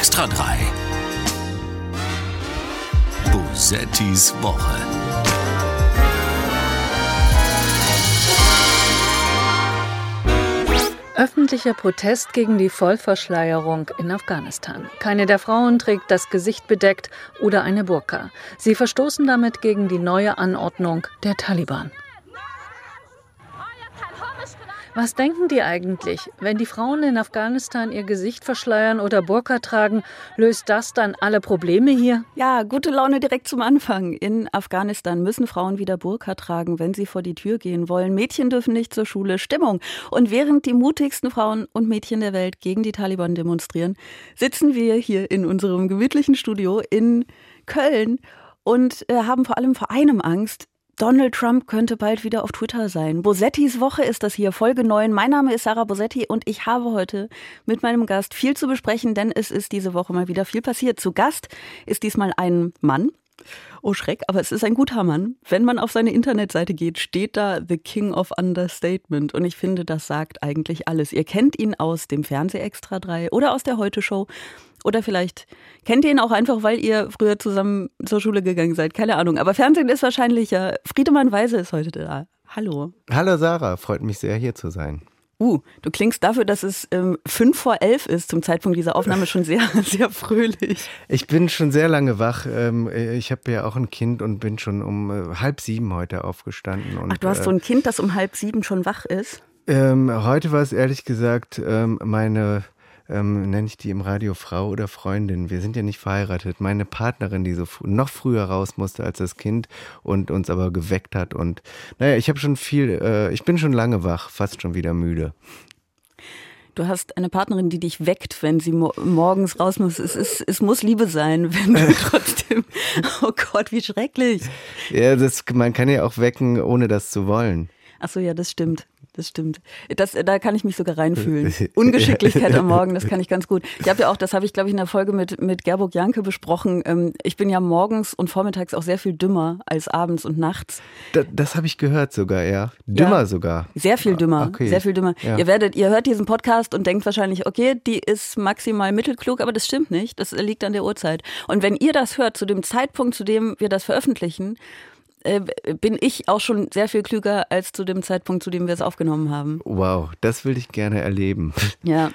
Extra 3. Bosettis Woche. Öffentlicher Protest gegen die Vollverschleierung in Afghanistan. Keine der Frauen trägt das Gesicht bedeckt oder eine Burka. Sie verstoßen damit gegen die neue Anordnung der Taliban. Was denken die eigentlich? Wenn die Frauen in Afghanistan ihr Gesicht verschleiern oder Burka tragen, löst das dann alle Probleme hier? Ja, gute Laune direkt zum Anfang. In Afghanistan müssen Frauen wieder Burka tragen, wenn sie vor die Tür gehen wollen. Mädchen dürfen nicht zur Schule. Stimmung. Und während die mutigsten Frauen und Mädchen der Welt gegen die Taliban demonstrieren, sitzen wir hier in unserem gemütlichen Studio in Köln und äh, haben vor allem vor einem Angst, Donald Trump könnte bald wieder auf Twitter sein. Bosettis Woche ist das hier, Folge 9. Mein Name ist Sarah Bosetti und ich habe heute mit meinem Gast viel zu besprechen, denn es ist diese Woche mal wieder viel passiert. Zu Gast ist diesmal ein Mann. Oh Schreck, aber es ist ein guter Mann. Wenn man auf seine Internetseite geht, steht da The King of Understatement. Und ich finde, das sagt eigentlich alles. Ihr kennt ihn aus dem Fernsehextra 3 oder aus der Heute Show. Oder vielleicht kennt ihr ihn auch einfach, weil ihr früher zusammen zur Schule gegangen seid. Keine Ahnung. Aber Fernsehen ist wahrscheinlicher. Friedemann Weise ist heute da. Hallo. Hallo Sarah, freut mich sehr hier zu sein. Uh, du klingst dafür, dass es ähm, fünf vor elf ist zum Zeitpunkt dieser Aufnahme schon sehr, sehr fröhlich. Ich bin schon sehr lange wach. Ähm, ich habe ja auch ein Kind und bin schon um äh, halb sieben heute aufgestanden. Und, Ach, du hast so ein Kind, das um halb sieben schon wach ist? Ähm, heute war es ehrlich gesagt ähm, meine ähm, nenne ich die im Radio Frau oder Freundin. Wir sind ja nicht verheiratet. Meine Partnerin, die so noch früher raus musste als das Kind und uns aber geweckt hat. Und naja, ich habe schon viel, äh, ich bin schon lange wach, fast schon wieder müde. Du hast eine Partnerin, die dich weckt, wenn sie mo morgens raus muss. Es, ist, es muss Liebe sein, wenn du trotzdem. Oh Gott, wie schrecklich. Ja, das, man kann ja auch wecken, ohne das zu wollen. Ach so, ja, das stimmt das stimmt. Das, da kann ich mich sogar reinfühlen. Ungeschicklichkeit am Morgen, das kann ich ganz gut. Ich habe ja auch, das habe ich glaube ich in der Folge mit, mit Gerburg Janke besprochen. Ähm, ich bin ja morgens und vormittags auch sehr viel dümmer als abends und nachts. Das, das habe ich gehört sogar, ja. Dümmer ja, sogar. Sehr viel dümmer. Okay. Sehr viel dümmer. Ja. Ihr werdet, ihr hört diesen Podcast und denkt wahrscheinlich, okay, die ist maximal mittelklug, aber das stimmt nicht. Das liegt an der Uhrzeit. Und wenn ihr das hört, zu dem Zeitpunkt, zu dem wir das veröffentlichen, äh, bin ich auch schon sehr viel klüger als zu dem Zeitpunkt, zu dem wir es aufgenommen haben. Wow, das will ich gerne erleben. Ja,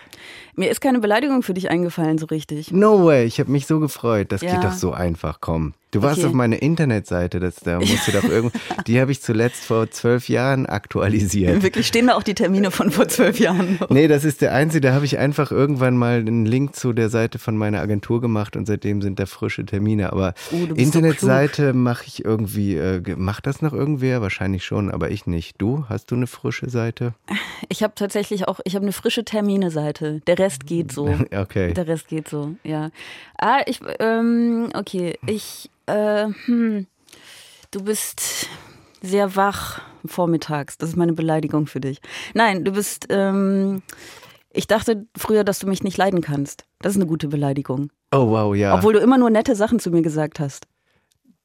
mir ist keine Beleidigung für dich eingefallen so richtig. No way, ich habe mich so gefreut. Das ja. geht doch so einfach, komm. Du warst okay. auf meiner Internetseite, das, da musst du doch irgendwo, die habe ich zuletzt vor zwölf Jahren aktualisiert. Wirklich, stehen da auch die Termine von vor zwölf Jahren? Noch? Nee, das ist der einzige, da habe ich einfach irgendwann mal einen Link zu der Seite von meiner Agentur gemacht und seitdem sind da frische Termine. Aber oh, Internetseite so mache ich irgendwie, äh, macht das noch irgendwer? Wahrscheinlich schon, aber ich nicht. Du, hast du eine frische Seite? Ich habe tatsächlich auch, ich habe eine frische Termine-Seite. Der Rest geht so. Okay. Der Rest geht so, ja. Ah, ich, ähm, okay, ich äh, hm, du bist sehr wach vormittags. Das ist meine Beleidigung für dich. Nein, du bist, ähm, ich dachte früher, dass du mich nicht leiden kannst. Das ist eine gute Beleidigung. Oh wow, ja. Obwohl du immer nur nette Sachen zu mir gesagt hast.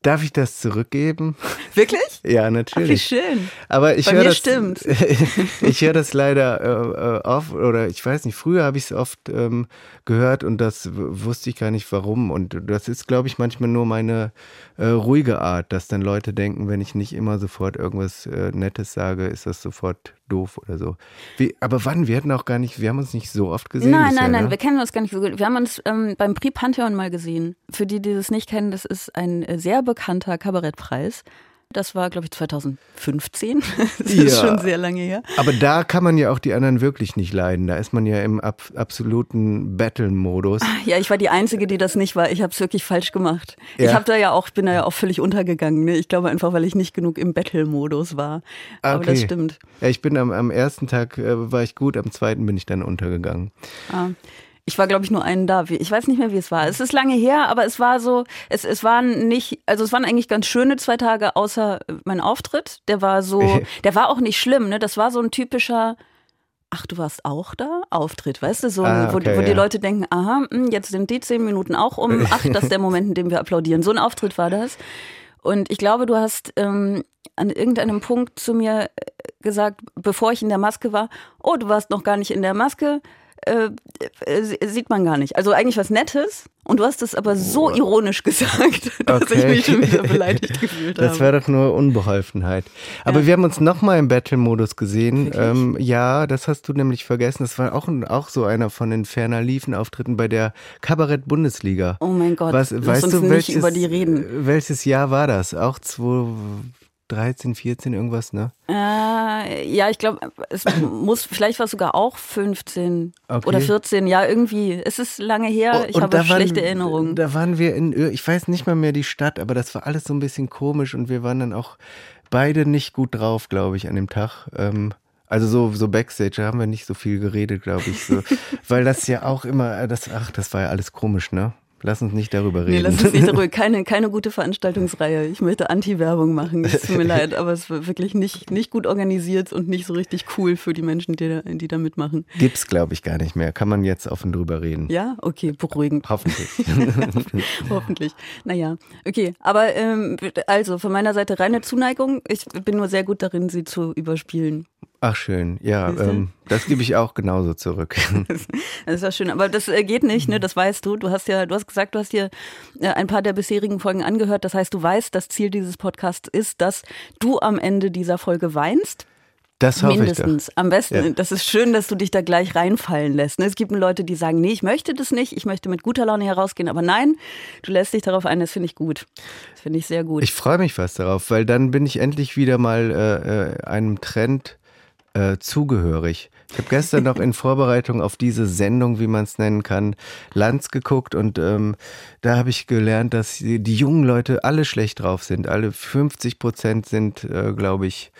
Darf ich das zurückgeben? Wirklich? Ja, natürlich. Ach, wie schön. Aber ich höre das. Stimmt. ich höre das leider äh, äh, oft, oder ich weiß nicht, früher habe ich es oft ähm, gehört und das wusste ich gar nicht warum. Und das ist, glaube ich, manchmal nur meine äh, ruhige Art, dass dann Leute denken, wenn ich nicht immer sofort irgendwas äh, Nettes sage, ist das sofort doof oder so. Wie, aber wann? Wir hatten auch gar nicht, wir haben uns nicht so oft gesehen. Nein, bisher, nein, nein, ne? wir kennen uns gar nicht so gut. Wir haben uns ähm, beim Prix Pantheon mal gesehen. Für die, die das nicht kennen, das ist ein äh, sehr bekannter Kabarettpreis. Das war, glaube ich, 2015. Das ja, ist schon sehr lange her. Aber da kann man ja auch die anderen wirklich nicht leiden. Da ist man ja im ab absoluten Battle-Modus. Ja, ich war die Einzige, die das nicht war. Ich habe es wirklich falsch gemacht. Ja. Ich habe da ja auch, bin da ja auch völlig untergegangen. Ne? Ich glaube einfach, weil ich nicht genug im Battle-Modus war. Aber okay. das stimmt. Ja, ich bin am, am ersten Tag äh, war ich gut, am zweiten bin ich dann untergegangen. Ah. Ich war, glaube ich, nur einen da. Ich weiß nicht mehr, wie es war. Es ist lange her, aber es war so, es, es waren nicht, also es waren eigentlich ganz schöne zwei Tage, außer mein Auftritt. Der war so, der war auch nicht schlimm, ne? Das war so ein typischer, ach, du warst auch da? Auftritt, weißt du, so, ah, okay, wo, wo ja. die Leute denken, aha, hm, jetzt sind die zehn Minuten auch um, ach, das ist der Moment, in dem wir applaudieren. So ein Auftritt war das. Und ich glaube, du hast ähm, an irgendeinem Punkt zu mir gesagt, bevor ich in der Maske war, oh, du warst noch gar nicht in der Maske äh, äh, sieht man gar nicht. Also eigentlich was Nettes. Und du hast es aber so ironisch gesagt, dass okay. ich mich schon wieder beleidigt gefühlt habe. Das war doch nur Unbeholfenheit. Aber ja. wir haben uns nochmal im Battle-Modus gesehen. Ähm, ja, das hast du nämlich vergessen. Das war auch, auch so einer von den ferner Liefen-Auftritten bei der Kabarett-Bundesliga. Oh mein Gott, Was, weißt du, nicht welches, über die reden. Welches Jahr war das? Auch 2013, 14, irgendwas, ne? Äh, ja, ich glaube, es muss, vielleicht war es sogar auch 15 okay. oder 14, ja, irgendwie. Es ist lange her, ich habe schlechte waren, Erinnerungen. Da waren wir in, ich weiß nicht mal mehr die Stadt, aber das war alles so ein bisschen komisch und wir waren dann auch beide nicht gut drauf, glaube ich, an dem Tag. Ähm, also so, so Backstage haben wir nicht so viel geredet, glaube ich. So. Weil das ja auch immer, das, ach, das war ja alles komisch, ne? Lass uns nicht darüber reden. Nee, lass uns nicht darüber. Keine, keine gute Veranstaltungsreihe. Ich möchte Anti-Werbung machen. Es tut mir leid, aber es war wirklich nicht, nicht gut organisiert und nicht so richtig cool für die Menschen, die da, die da mitmachen. Gibt's, glaube ich, gar nicht mehr. Kann man jetzt offen drüber reden. Ja, okay, beruhigend. Hoffentlich. Hoffentlich. Naja, okay. Aber ähm, also von meiner Seite reine Zuneigung. Ich bin nur sehr gut darin, sie zu überspielen. Ach schön, ja, ähm, das gebe ich auch genauso zurück. das ist ja schön, aber das äh, geht nicht, ne? Das weißt du. Du hast ja, du hast gesagt, du hast dir äh, ein paar der bisherigen Folgen angehört. Das heißt, du weißt, das Ziel dieses Podcasts ist, dass du am Ende dieser Folge weinst. Das hoffe Mindestens. Ich doch. Am besten, ja. das ist schön, dass du dich da gleich reinfallen lässt. Ne? Es gibt Leute, die sagen, nee, ich möchte das nicht, ich möchte mit guter Laune herausgehen, aber nein, du lässt dich darauf ein, das finde ich gut. Das finde ich sehr gut. Ich freue mich fast darauf, weil dann bin ich endlich wieder mal äh, äh einem Trend äh, zugehörig. Ich habe gestern noch in Vorbereitung auf diese Sendung, wie man es nennen kann, Lanz geguckt und ähm, da habe ich gelernt, dass die, die, jungen Leute alle schlecht drauf sind. Alle 50 Prozent sind, äh, glaube ich,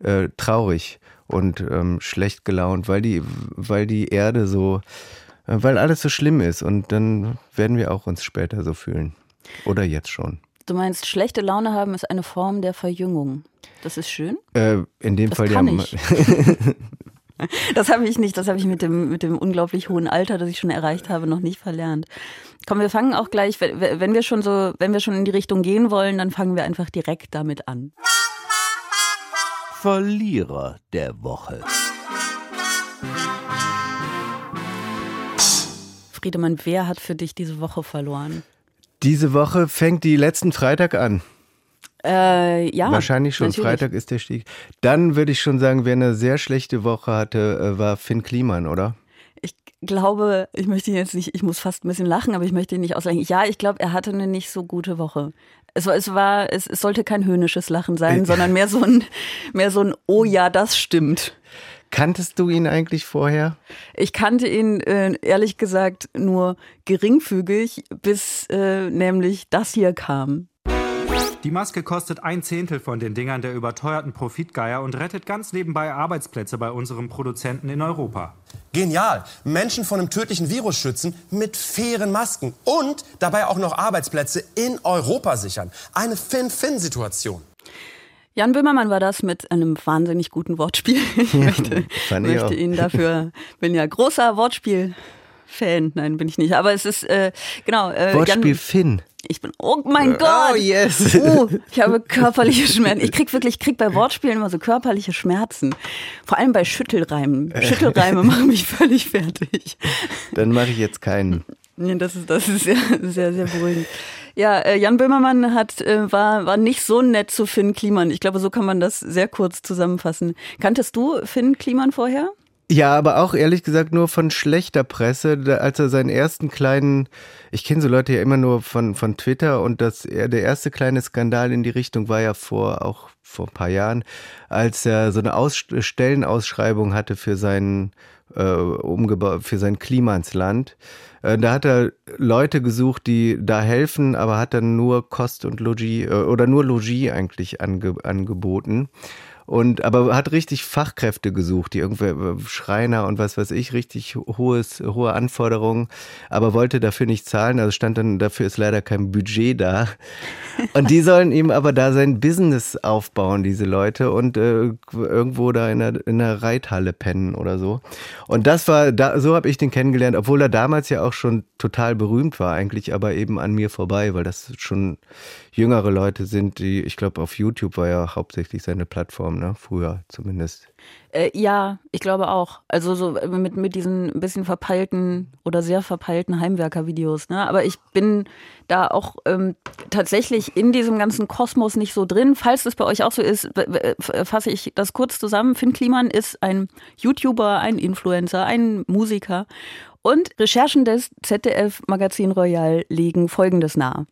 äh, traurig und ähm, schlecht gelaunt, weil die, weil die Erde so, äh, weil alles so schlimm ist und dann werden wir auch uns später so fühlen. Oder jetzt schon. Du meinst, schlechte Laune haben ist eine Form der Verjüngung. Das ist schön. Äh, in dem das Fall kann ja. Ich. das habe ich nicht. Das habe ich mit dem, mit dem unglaublich hohen Alter, das ich schon erreicht habe, noch nicht verlernt. Komm, wir fangen auch gleich, wenn wir schon so, wenn wir schon in die Richtung gehen wollen, dann fangen wir einfach direkt damit an. Verlierer der Woche. Friedemann, wer hat für dich diese Woche verloren? Diese Woche fängt die letzten Freitag an. Äh, ja. Wahrscheinlich schon. Natürlich. Freitag ist der Stieg. Dann würde ich schon sagen, wer eine sehr schlechte Woche hatte, äh, war Finn Kliman, oder? Ich glaube, ich möchte ihn jetzt nicht, ich muss fast ein bisschen lachen, aber ich möchte ihn nicht auslachen. Ja, ich glaube, er hatte eine nicht so gute Woche. Es, es war, es, es sollte kein höhnisches Lachen sein, äh. sondern mehr so ein, mehr so ein, oh ja, das stimmt. Kanntest du ihn eigentlich vorher? Ich kannte ihn äh, ehrlich gesagt nur geringfügig, bis äh, nämlich das hier kam. Die Maske kostet ein Zehntel von den Dingern der überteuerten Profitgeier und rettet ganz nebenbei Arbeitsplätze bei unserem Produzenten in Europa. Genial. Menschen von einem tödlichen Virus schützen mit fairen Masken und dabei auch noch Arbeitsplätze in Europa sichern. Eine Fin-Fin-Situation. Jan Böhmermann war das mit einem wahnsinnig guten Wortspiel. Ich möchte, möchte ihn dafür, bin ja großer Wortspiel-Fan. Nein, bin ich nicht. Aber es ist, äh, genau. Äh, Wortspiel Jan, Finn. Ich bin, oh mein oh, Gott. Oh yes. Uh, ich habe körperliche Schmerzen. Ich krieg wirklich, ich krieg bei Wortspielen immer so körperliche Schmerzen. Vor allem bei Schüttelreimen. Schüttelreime machen mich völlig fertig. Dann mache ich jetzt keinen. Nee, das ist, das ist sehr, sehr, sehr beruhigend. Ja, äh, Jan Böhmermann hat, äh, war, war nicht so nett zu Finn Kliman. Ich glaube, so kann man das sehr kurz zusammenfassen. Kanntest du Finn Kliman vorher? Ja, aber auch ehrlich gesagt nur von schlechter Presse, als er seinen ersten kleinen, ich kenne so Leute ja immer nur von, von Twitter und das, der erste kleine Skandal in die Richtung war ja vor, auch vor ein paar Jahren, als er so eine Aus Stellenausschreibung hatte für seinen, äh, für sein Klimansland. Äh, da hat er Leute gesucht, die da helfen, aber hat dann nur Kost und Logis äh, oder nur Logis eigentlich ange, angeboten. Und aber hat richtig Fachkräfte gesucht, die irgendwie äh, Schreiner und was weiß ich, richtig hohes, hohe Anforderungen, aber wollte dafür nicht zahlen. Also stand dann, dafür ist leider kein Budget da. Und die sollen ihm aber da sein Business aufbauen, diese Leute, und äh, irgendwo da in einer, in einer Reithalle pennen oder so. Und das war, da, so habe ich den kennengelernt, obwohl er damals ja auch schon total berühmt war, eigentlich aber eben an mir vorbei, weil das schon jüngere Leute sind, die, ich glaube, auf YouTube war ja hauptsächlich seine Plattform ne? Früher zumindest. Äh, ja, ich glaube auch. Also so äh, mit, mit diesen ein bisschen verpeilten oder sehr verpeilten Heimwerker-Videos. Ne? Aber ich bin da auch ähm, tatsächlich in diesem ganzen Kosmos nicht so drin. Falls das bei euch auch so ist, fasse ich das kurz zusammen. Finn Kliman ist ein YouTuber, ein Influencer, ein Musiker und Recherchen des ZDF Magazin Royal legen Folgendes nahe.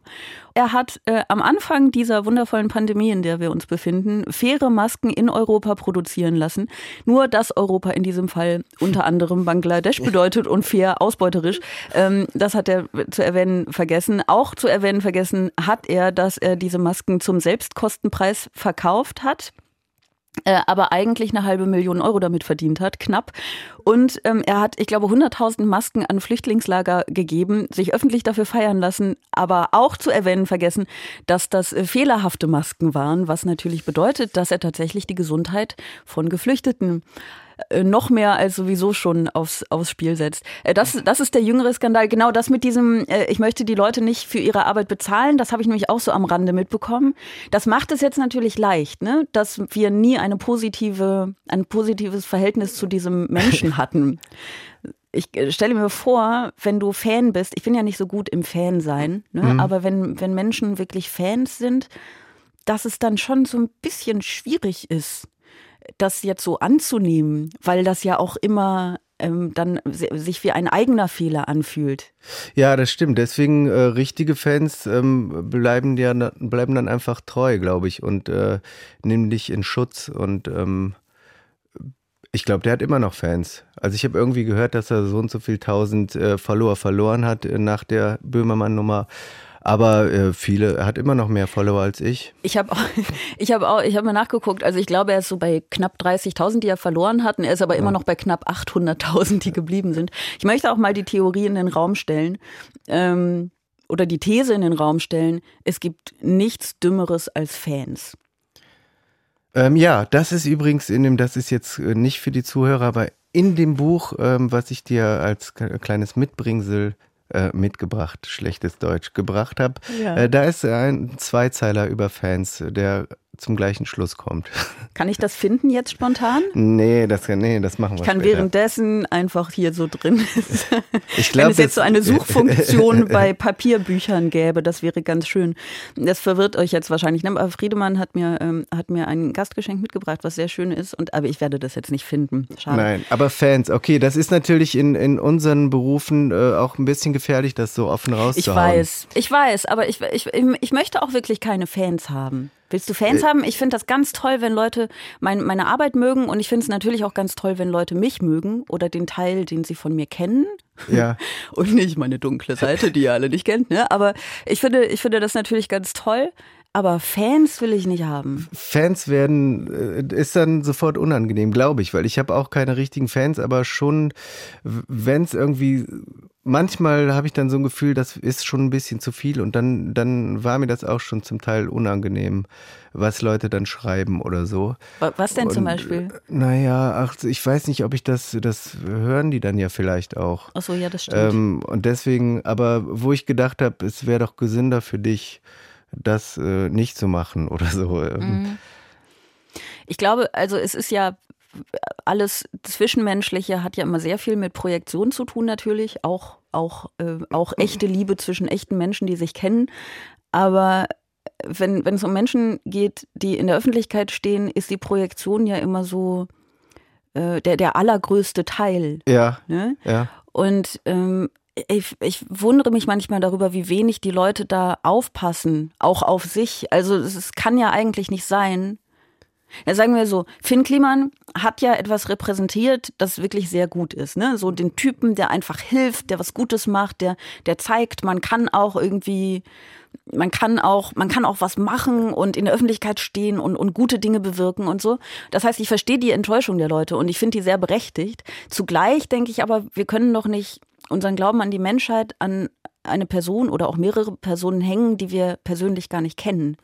Er hat äh, am Anfang dieser wundervollen Pandemie, in der wir uns befinden, faire Masken in Europa produzieren lassen. Nur dass Europa in diesem Fall unter anderem Bangladesch bedeutet und fair ausbeuterisch. Ähm, das hat er zu erwähnen vergessen. Auch zu erwähnen vergessen hat er, dass er diese Masken zum Selbstkostenpreis verkauft hat aber eigentlich eine halbe Million Euro damit verdient hat, knapp. Und ähm, er hat, ich glaube, 100.000 Masken an Flüchtlingslager gegeben, sich öffentlich dafür feiern lassen, aber auch zu erwähnen vergessen, dass das äh, fehlerhafte Masken waren, was natürlich bedeutet, dass er tatsächlich die Gesundheit von Geflüchteten äh, noch mehr als sowieso schon aufs, aufs Spiel setzt. Äh, das, das ist der jüngere Skandal. Genau das mit diesem, äh, ich möchte die Leute nicht für ihre Arbeit bezahlen, das habe ich nämlich auch so am Rande mitbekommen. Das macht es jetzt natürlich leicht, ne? dass wir nie eine positive, ein positives Verhältnis zu diesem Menschen hatten. ich stelle mir vor, wenn du Fan bist, ich bin ja nicht so gut im Fan sein, ne? Mhm. aber wenn, wenn Menschen wirklich Fans sind, dass es dann schon so ein bisschen schwierig ist, das jetzt so anzunehmen, weil das ja auch immer ähm, dann sich wie ein eigener Fehler anfühlt. Ja, das stimmt. Deswegen äh, richtige Fans ähm, bleiben ja bleiben dann einfach treu, glaube ich, und äh, nehmen dich in Schutz. Und ähm, ich glaube, der hat immer noch Fans. Also ich habe irgendwie gehört, dass er so und so viel tausend äh, Follower verloren hat äh, nach der Böhmermann-Nummer. Aber äh, viele, er hat immer noch mehr Follower als ich. Ich habe ich hab auch, ich habe mal nachgeguckt. Also ich glaube, er ist so bei knapp 30.000, die er verloren hat. er ist aber ja. immer noch bei knapp 800.000, die geblieben sind. Ich möchte auch mal die Theorie in den Raum stellen. Ähm, oder die These in den Raum stellen, es gibt nichts Dümmeres als Fans. Ähm, ja, das ist übrigens in dem, das ist jetzt äh, nicht für die Zuhörer, aber in dem Buch, ähm, was ich dir als kleines Mitbringsel äh, mitgebracht, schlechtes Deutsch, gebracht habe. Ja. Äh, da ist ein Zweizeiler über Fans, der zum gleichen Schluss kommt. Kann ich das finden jetzt spontan? Nee, das, nee, das machen wir Ich kann später. währenddessen einfach hier so drin. ich glaub, Wenn es jetzt so eine Suchfunktion bei Papierbüchern gäbe, das wäre ganz schön. Das verwirrt euch jetzt wahrscheinlich. Ne? Aber Friedemann hat mir, ähm, hat mir ein Gastgeschenk mitgebracht, was sehr schön ist. Und, aber ich werde das jetzt nicht finden. Schade. Nein, aber Fans, okay, das ist natürlich in, in unseren Berufen äh, auch ein bisschen gefährlich, das so offen rauszuhauen. Ich weiß, ich weiß, aber ich, ich, ich möchte auch wirklich keine Fans haben. Willst du Fans äh, haben? Ich finde das ganz toll, wenn Leute mein, meine Arbeit mögen und ich finde es natürlich auch ganz toll, wenn Leute mich mögen oder den Teil, den sie von mir kennen. Ja. und nicht meine dunkle Seite, die ihr alle nicht kennt, ne? Aber ich finde, ich finde das natürlich ganz toll. Aber Fans will ich nicht haben. Fans werden, äh, ist dann sofort unangenehm, glaube ich, weil ich habe auch keine richtigen Fans, aber schon, wenn es irgendwie manchmal habe ich dann so ein Gefühl, das ist schon ein bisschen zu viel und dann, dann war mir das auch schon zum Teil unangenehm, was Leute dann schreiben oder so. Was denn und, zum Beispiel? Naja, ach, ich weiß nicht, ob ich das, das hören die dann ja vielleicht auch. Ach so, ja, das stimmt. Ähm, und deswegen, aber wo ich gedacht habe, es wäre doch gesünder für dich, das äh, nicht zu machen oder so. Ähm. Mhm. Ich glaube, also es ist ja alles Zwischenmenschliche hat ja immer sehr viel mit Projektion zu tun, natürlich. Auch, auch, äh, auch echte Liebe zwischen echten Menschen, die sich kennen. Aber wenn, wenn es um Menschen geht, die in der Öffentlichkeit stehen, ist die Projektion ja immer so äh, der, der allergrößte Teil. Ja. Ne? ja. Und ähm, ich, ich wundere mich manchmal darüber, wie wenig die Leute da aufpassen, auch auf sich. Also es kann ja eigentlich nicht sein, ja, sagen wir so, Finn Kliman hat ja etwas repräsentiert, das wirklich sehr gut ist. Ne? So den Typen, der einfach hilft, der was Gutes macht, der, der zeigt, man kann auch irgendwie, man kann auch, man kann auch was machen und in der Öffentlichkeit stehen und, und gute Dinge bewirken und so. Das heißt, ich verstehe die Enttäuschung der Leute und ich finde die sehr berechtigt. Zugleich denke ich aber, wir können doch nicht unseren Glauben an die Menschheit an eine Person oder auch mehrere Personen hängen, die wir persönlich gar nicht kennen.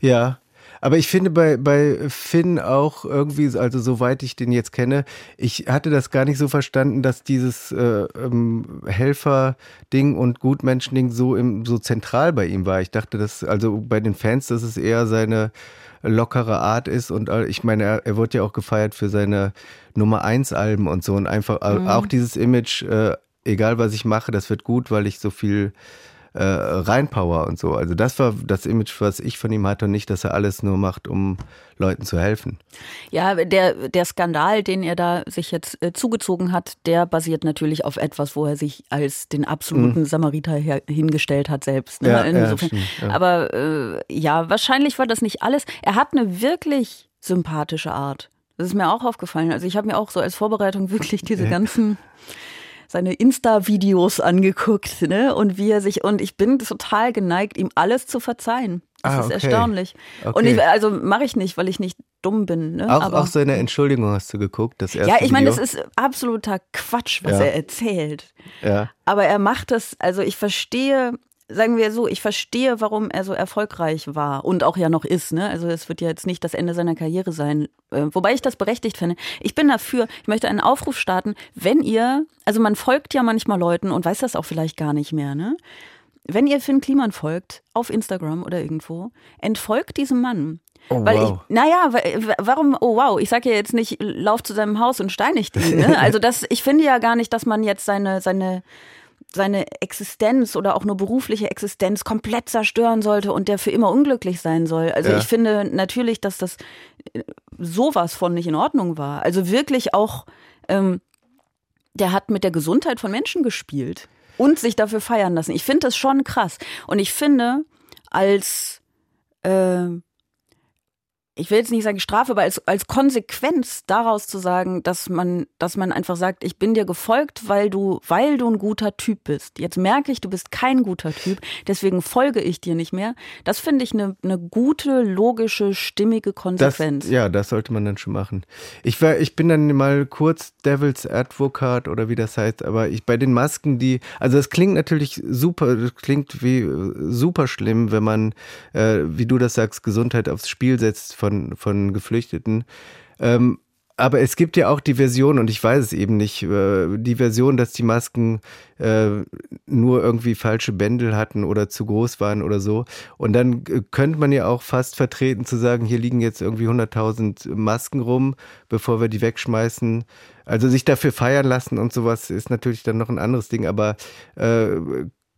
Ja, aber ich finde bei, bei Finn auch irgendwie, also soweit ich den jetzt kenne, ich hatte das gar nicht so verstanden, dass dieses äh, ähm, Helfer-Ding und Gutmenschen-Ding so, im, so zentral bei ihm war. Ich dachte, dass, also bei den Fans, das ist eher seine lockere Art ist und äh, ich meine, er, er wird ja auch gefeiert für seine Nummer 1 Alben und so und einfach äh, mhm. auch dieses Image, äh, egal was ich mache, das wird gut, weil ich so viel äh, Reinpower und so. Also das war das Image, was ich von ihm hatte und nicht, dass er alles nur macht, um Leuten zu helfen. Ja, der, der Skandal, den er da sich jetzt äh, zugezogen hat, der basiert natürlich auf etwas, wo er sich als den absoluten mhm. Samariter hingestellt hat selbst. Ne? Ja, Insofern. Ja, ja. Aber äh, ja, wahrscheinlich war das nicht alles. Er hat eine wirklich sympathische Art. Das ist mir auch aufgefallen. Also ich habe mir auch so als Vorbereitung wirklich diese ganzen seine Insta-Videos angeguckt, ne? Und wie er sich, und ich bin total geneigt, ihm alles zu verzeihen. Das ah, ist okay. erstaunlich. Okay. Und ich, also mache ich nicht, weil ich nicht dumm bin. Ne? Auch, Aber, auch seine Entschuldigung hast du geguckt, das erste Ja, ich meine, das ist absoluter Quatsch, was ja. er erzählt. Ja. Aber er macht das, also ich verstehe, sagen wir so, ich verstehe, warum er so erfolgreich war und auch ja noch ist. Ne? Also es wird ja jetzt nicht das Ende seiner Karriere sein. Äh, wobei ich das berechtigt finde. Ich bin dafür, ich möchte einen Aufruf starten, wenn ihr, also man folgt ja manchmal Leuten und weiß das auch vielleicht gar nicht mehr, ne? Wenn ihr Finn Kliman folgt, auf Instagram oder irgendwo, entfolgt diesem Mann. Oh, Weil wow. ich, naja, warum, oh wow, ich sage ja jetzt nicht, lauf zu seinem Haus und steinigt ihn. Ne? Also das, ich finde ja gar nicht, dass man jetzt seine, seine, seine Existenz oder auch nur berufliche Existenz komplett zerstören sollte und der für immer unglücklich sein soll. Also ja. ich finde natürlich, dass das äh, sowas von nicht in Ordnung war. Also wirklich auch, ähm, der hat mit der Gesundheit von Menschen gespielt und sich dafür feiern lassen. Ich finde das schon krass. Und ich finde, als äh, ich will jetzt nicht sagen Strafe, aber als, als Konsequenz daraus zu sagen, dass man, dass man einfach sagt, ich bin dir gefolgt, weil du, weil du ein guter Typ bist. Jetzt merke ich, du bist kein guter Typ, deswegen folge ich dir nicht mehr. Das finde ich eine, eine gute, logische, stimmige Konsequenz. Das, ja, das sollte man dann schon machen. Ich war, ich bin dann mal kurz Devil's Advocate oder wie das heißt, aber ich bei den Masken, die, also es klingt natürlich super, das klingt wie super schlimm, wenn man, äh, wie du das sagst, Gesundheit aufs Spiel setzt von von, von Geflüchteten. Ähm, aber es gibt ja auch die Version, und ich weiß es eben nicht, äh, die Version, dass die Masken äh, nur irgendwie falsche Bändel hatten oder zu groß waren oder so. Und dann könnte man ja auch fast vertreten zu sagen, hier liegen jetzt irgendwie 100.000 Masken rum, bevor wir die wegschmeißen. Also sich dafür feiern lassen und sowas ist natürlich dann noch ein anderes Ding, aber äh,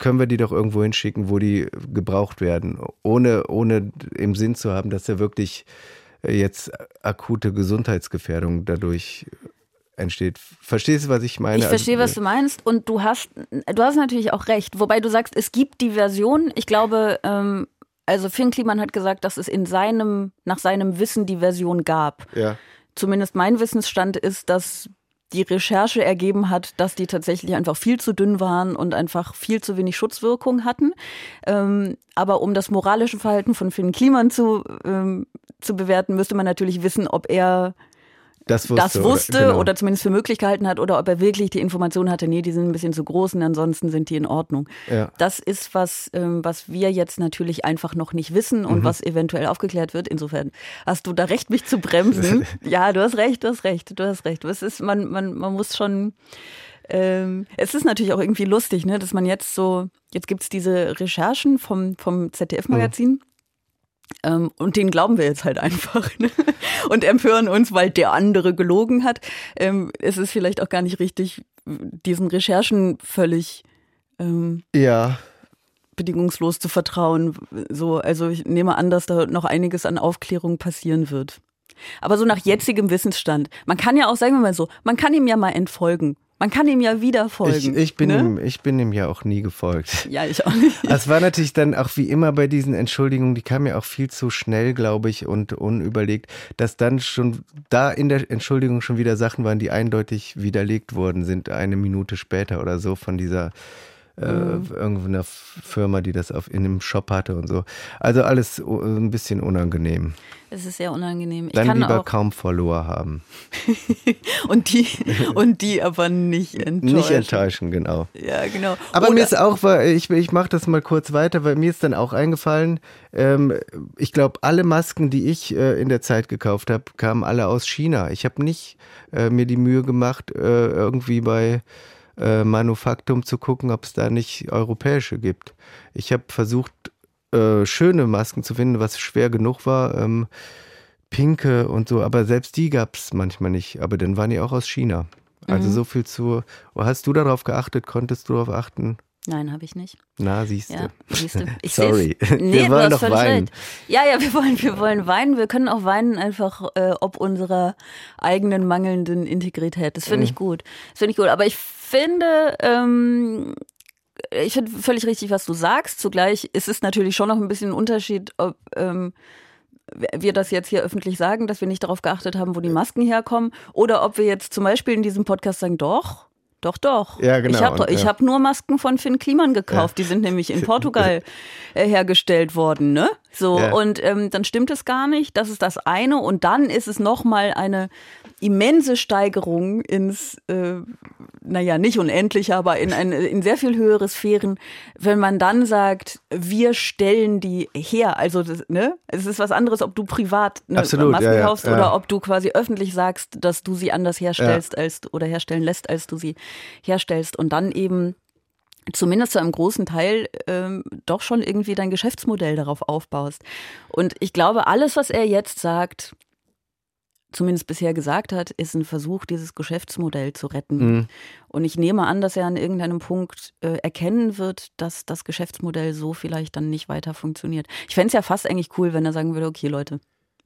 können wir die doch irgendwo hinschicken, wo die gebraucht werden, ohne, ohne im Sinn zu haben, dass er wirklich äh, jetzt akute Gesundheitsgefährdung dadurch entsteht. Verstehst du, was ich meine? Ich verstehe, also, was du meinst und du hast, du hast natürlich auch recht. Wobei du sagst, es gibt die Version. Ich glaube, ähm, also Finn Kliman hat gesagt, dass es in seinem, nach seinem Wissen die Version gab. Ja. Zumindest mein Wissensstand ist, dass die Recherche ergeben hat, dass die tatsächlich einfach viel zu dünn waren und einfach viel zu wenig Schutzwirkung hatten. Ähm, aber um das moralische Verhalten von Finn Kliman zu, ähm, zu bewerten, müsste man natürlich wissen, ob er das wusste, das wusste oder, genau. oder, zumindest für möglich gehalten hat oder ob er wirklich die Information hatte, nee, die sind ein bisschen zu groß und ansonsten sind die in Ordnung. Ja. Das ist was, ähm, was wir jetzt natürlich einfach noch nicht wissen und mhm. was eventuell aufgeklärt wird. Insofern hast du da recht, mich zu bremsen. ja, du hast recht, du hast recht, du hast recht. Es ist, man, man, man muss schon ähm, es ist natürlich auch irgendwie lustig, ne, dass man jetzt so, jetzt gibt es diese Recherchen vom, vom ZDF-Magazin. Mhm. Ähm, und den glauben wir jetzt halt einfach ne? und empören uns, weil der andere gelogen hat. Ähm, es ist vielleicht auch gar nicht richtig, diesen Recherchen völlig ähm, ja. bedingungslos zu vertrauen. So, also ich nehme an, dass da noch einiges an Aufklärung passieren wird. Aber so nach jetzigem Wissensstand. Man kann ja auch, sagen wir mal so, man kann ihm ja mal entfolgen. Man kann ihm ja wieder folgen. Ich, ich bin, ne? ihm, ich bin ihm ja auch nie gefolgt. Ja, ich auch nicht. Es war natürlich dann auch wie immer bei diesen Entschuldigungen, die kamen ja auch viel zu schnell, glaube ich, und unüberlegt, dass dann schon da in der Entschuldigung schon wieder Sachen waren, die eindeutig widerlegt worden sind, eine Minute später oder so von dieser äh, mhm. irgendeiner Firma, die das auf, in einem Shop hatte und so. Also alles ein bisschen unangenehm. Es ist sehr unangenehm. Ich Dann lieber kaum Follower haben. und, die, und die aber nicht enttäuschen. Nicht enttäuschen, genau. Ja, genau. Aber Oder mir ist auch, ich, ich mache das mal kurz weiter, weil mir ist dann auch eingefallen, ähm, ich glaube, alle Masken, die ich äh, in der Zeit gekauft habe, kamen alle aus China. Ich habe nicht äh, mir die Mühe gemacht, äh, irgendwie bei äh, Manufaktum zu gucken, ob es da nicht europäische gibt. Ich habe versucht, äh, schöne Masken zu finden, was schwer genug war. Ähm, pinke und so, aber selbst die gab es manchmal nicht. Aber dann waren die auch aus China. Also Mhm. so viel zu. Hast du darauf geachtet? Konntest du darauf achten? Nein, habe ich nicht. Na, siehst du. Ja, siehst du. Ich Sorry. Nee, Wir wollen doch weinen. recht. Ja, ja, wir wollen, wir wollen weinen. Wir können auch weinen einfach äh, ob unserer eigenen mangelnden Integrität. Das Mhm. finde ich gut. Das finde ich gut. Aber ich finde, ähm, ich finde völlig richtig, was du sagst. Zugleich ist es natürlich schon noch ein bisschen ein Unterschied, ob ähm, wir das jetzt hier öffentlich sagen, dass wir nicht darauf geachtet haben, wo die Masken herkommen, oder ob wir jetzt zum Beispiel in diesem Podcast sagen, doch, doch, doch. Ja, genau. Ich habe ja. hab nur Masken von Finn Kliman gekauft. Die sind nämlich in Portugal äh, hergestellt worden, ne? So, Ja. und ähm, dann stimmt es gar nicht. Das ist das eine. Und dann ist es nochmal eine immense Steigerung ins, äh, naja, nicht unendlich, aber in, eine, in sehr viel höhere Sphären, wenn man dann sagt, wir stellen die her. Also, das, ne? Es ist was anderes, ob du privat eine Absolut, Masken ja, ja, kaufst ja. oder ob du quasi öffentlich sagst, dass du sie anders herstellst als oder herstellen lässt, als du sie herstellst. Und dann eben zumindest zu einem großen Teil ähm, doch schon irgendwie dein Geschäftsmodell darauf aufbaust. Und ich glaube, alles, was er jetzt sagt, zumindest bisher gesagt hat, ist ein Versuch, dieses Geschäftsmodell zu retten. Mhm. Und ich nehme an, dass er an irgendeinem Punkt äh, erkennen wird, dass das Geschäftsmodell so vielleicht dann nicht weiter funktioniert. Ich fände es ja fast eigentlich cool, wenn er sagen würde, okay Leute,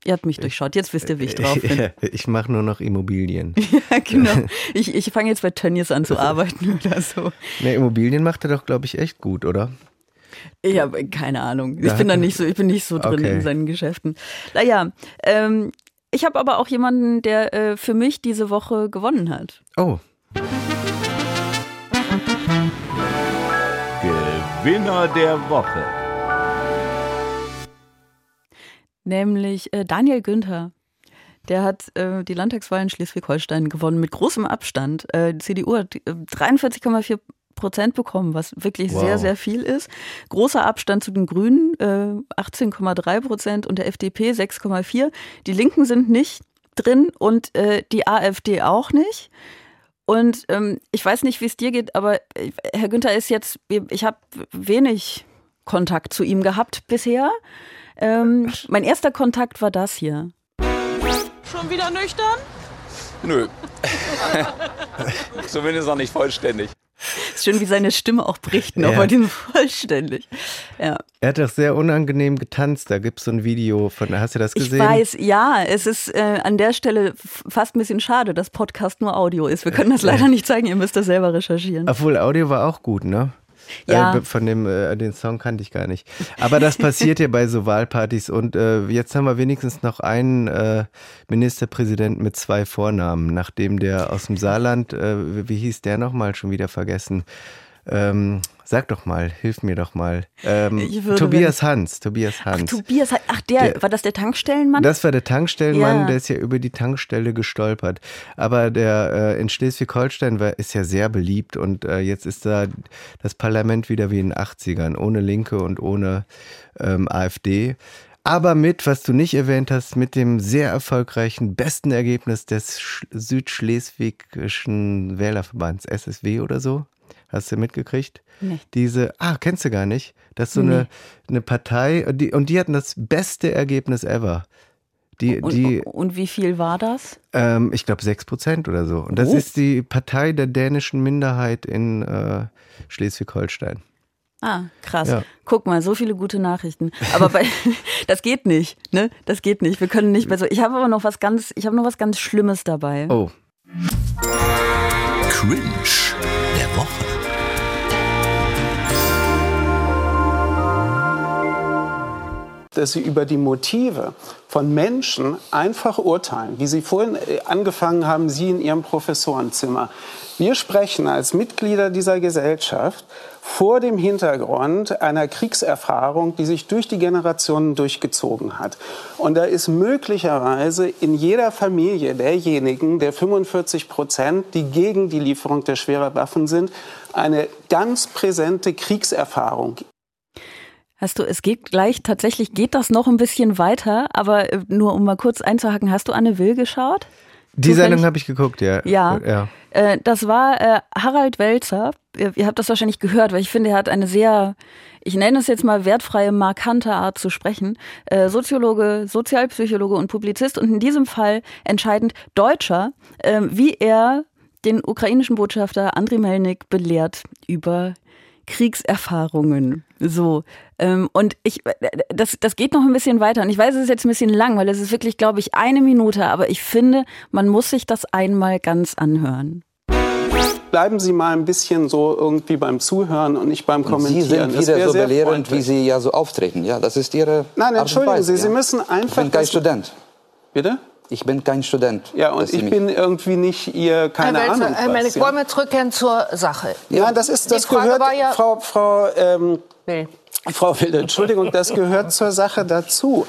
ihr habt mich durchschaut, jetzt wisst ihr, wie ich drauf bin. ich mache nur noch Immobilien. ja, genau. Ich, ich fange jetzt bei Tönnies an zu arbeiten oder so. Ne, Immobilien macht er doch, glaube ich, echt gut, oder? Ich habe keine Ahnung. Ich bin da nicht so, ich bin nicht so drin Okay. in seinen Geschäften. Naja, ähm, ich habe aber auch jemanden, der äh, für mich diese Woche gewonnen hat. Oh, Gewinner der Woche. Nämlich äh, Daniel Günther. Der hat äh, die Landtagswahl in Schleswig-Holstein gewonnen mit großem Abstand. Äh, die CDU hat äh, 43,4 Prozent bekommen, was wirklich Wow. sehr, sehr viel ist. Großer Abstand zu den Grünen, äh, 18,3 Prozent und der FDP 6,4. Die Linken sind nicht drin und äh, die AfD auch nicht. Und ähm, ich weiß nicht, wie es dir geht, aber äh, Herr Günther ist jetzt, ich habe wenig Kontakt zu ihm gehabt bisher. Ähm, mein erster Kontakt war das hier. Schon wieder nüchtern? Nö. Zumindest noch nicht vollständig. Ist schön, wie seine Stimme auch bricht, noch Ja. bei diesem vollständig. Ja. er hat doch sehr unangenehm getanzt. Da gibt es so ein Video von, hast du das Ich gesehen? weiß, ja, es ist äh, an der Stelle fast ein bisschen schade, dass Podcast nur Audio ist. Wir können das leider nicht zeigen, ihr müsst das selber recherchieren. Obwohl, Audio war auch gut, ne? Ja. Äh, von dem, äh, den Song kannte ich gar nicht. Aber das passiert ja bei so Wahlpartys und äh, jetzt haben wir wenigstens noch einen äh, Ministerpräsidenten mit zwei Vornamen, nachdem der aus dem Saarland, äh, wie hieß der nochmal, schon wieder vergessen. Ähm, sag doch mal, hilf mir doch mal. Ähm, Tobias Hans, Tobias Ach, Hans. Tobias, hat- ach, der, Der- war das der Tankstellenmann? Das war der Tankstellenmann, Ja. der ist ja über die Tankstelle gestolpert. Aber der äh, in Schleswig-Holstein ist ja sehr beliebt und äh, jetzt ist da das Parlament wieder wie in den 80ern, ohne Linke und ohne ähm, AfD. Aber mit, was du nicht erwähnt hast, mit dem sehr erfolgreichen besten Ergebnis des Sch südschleswigischen Wählerverbands, SSW oder so. Hast du mitgekriegt? Nee. Diese, ah, kennst du gar nicht? Das ist so eine, eine Partei, und die, und die hatten das beste Ergebnis ever. Die, und, die und wie viel war das? ähm, ich glaube, 6 Prozent oder so. Und das Oh. ist die Partei der dänischen Minderheit in äh, Schleswig-Holstein. Ah, krass. Ja. Guck mal, so viele gute Nachrichten. Aber bei, das geht nicht, ne? Das geht nicht. Wir können nicht bei so. Ich habe aber noch was ganz, ich habe noch was ganz Schlimmes dabei. Oh, Cringe der dass sie über die Motive von Menschen einfach urteilen, wie Sie vorhin äh, angefangen haben, Sie in Ihrem Professorenzimmer. Wir sprechen als Mitglieder dieser Gesellschaft vor dem Hintergrund einer Kriegserfahrung, die sich durch die Generationen durchgezogen hat. Und da ist möglicherweise in jeder Familie derjenigen, der 45 Prozent, die gegen die Lieferung der schwerer Waffen sind, eine ganz präsente Kriegserfahrung Hast du, es geht gleich, tatsächlich geht das noch ein bisschen weiter, aber äh, nur um mal kurz einzuhaken, hast du Anne Will geschaut? Die Sendung habe ich geguckt, ja. Ja. ja. Äh, das war äh, Harald Welzer. Ihr, ihr, habt das wahrscheinlich gehört, weil ich finde, er hat eine sehr, ich nenne es jetzt mal wertfreie, markante Art zu sprechen. Äh, Soziologe, Sozialpsychologe und Publizist und in diesem Fall entscheidend Deutscher, äh, wie er den ukrainischen Botschafter Andriy Melnik belehrt über Kriegserfahrungen. So. Ähm, und ich, das, das geht noch ein bisschen weiter. Und ich weiß, es ist jetzt ein bisschen lang, weil es ist wirklich, glaube ich, eine Minute. Aber ich finde, man muss sich das einmal ganz anhören. Bleiben Sie mal ein bisschen so irgendwie beim Zuhören und nicht beim Kommentieren. Sie sind wieder so belehrend, wie Sie ja so auftreten. Ja, das ist Ihre. Nein, entschuldigen Sie, ja? Sie müssen einfach. Ich bin kein Student. Bitte? Ich bin kein Student. Ja, und ich bin irgendwie nicht Ihr, keine Herr Ahnung. Herr ja? wollen wir zurückkehren zur Sache? Ja, das ist, das gehört, ja Frau, Frau, ähm, nee. Frau Wilde, Entschuldigung, das gehört zur Sache dazu,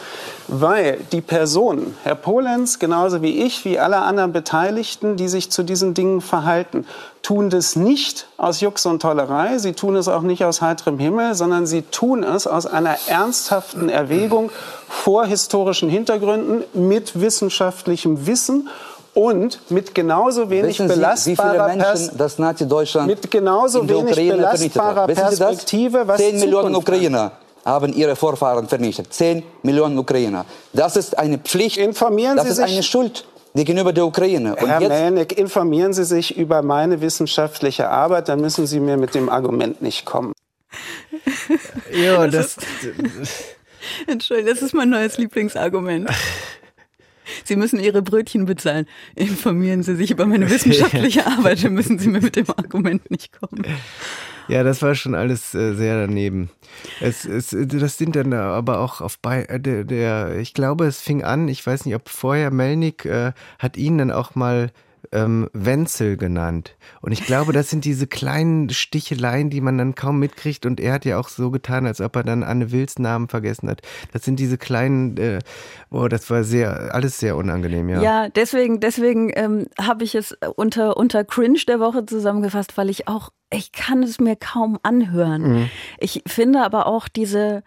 weil die Personen, Herr Polenz genauso wie ich, wie alle anderen Beteiligten, die sich zu diesen Dingen verhalten, tun das nicht aus Jux und Tollerei, sie tun es auch nicht aus heiterem Himmel, sondern sie tun es aus einer ernsthaften Erwägung vor historischen Hintergründen mit wissenschaftlichem Wissen und mit genauso wenig Wissen Sie, belastbarer wie viele Menschen das Nazi-Deutschland mit genauso wenig belastbarer Perspektive, was 10 Millionen Ukrainer haben ihre Vorfahren vernichtet. 10 Millionen Ukrainer. Das ist eine Pflicht. Informieren das Sie ist sich eine Schuld gegenüber der Ukraine. Und Herr Melnick, informieren Sie sich über meine wissenschaftliche Arbeit, dann müssen Sie mir mit dem Argument nicht kommen. ja, das. Entschuldigung, das ist mein neues Lieblingsargument. Sie müssen Ihre Brötchen bezahlen. Informieren Sie sich über meine wissenschaftliche Arbeit, dann müssen Sie mir mit dem Argument nicht kommen. Ja, das war schon alles äh, sehr daneben. Es, es, das sind dann aber auch auf bei äh, der, der, ich glaube, es fing an, ich weiß nicht, ob vorher Melnik äh, hat ihn dann auch mal ähm, Wenzel genannt. Und ich glaube, das sind diese kleinen Sticheleien, die man dann kaum mitkriegt. Und er hat ja auch so getan, als ob er dann Anne Wills Namen vergessen hat. Das sind diese kleinen, äh, oh, das war sehr, alles sehr unangenehm, ja. Ja, deswegen, deswegen ähm, habe ich es unter, unter Cringe der Woche zusammengefasst, weil ich auch, ich kann es mir kaum anhören. Mhm. Ich finde aber auch diese,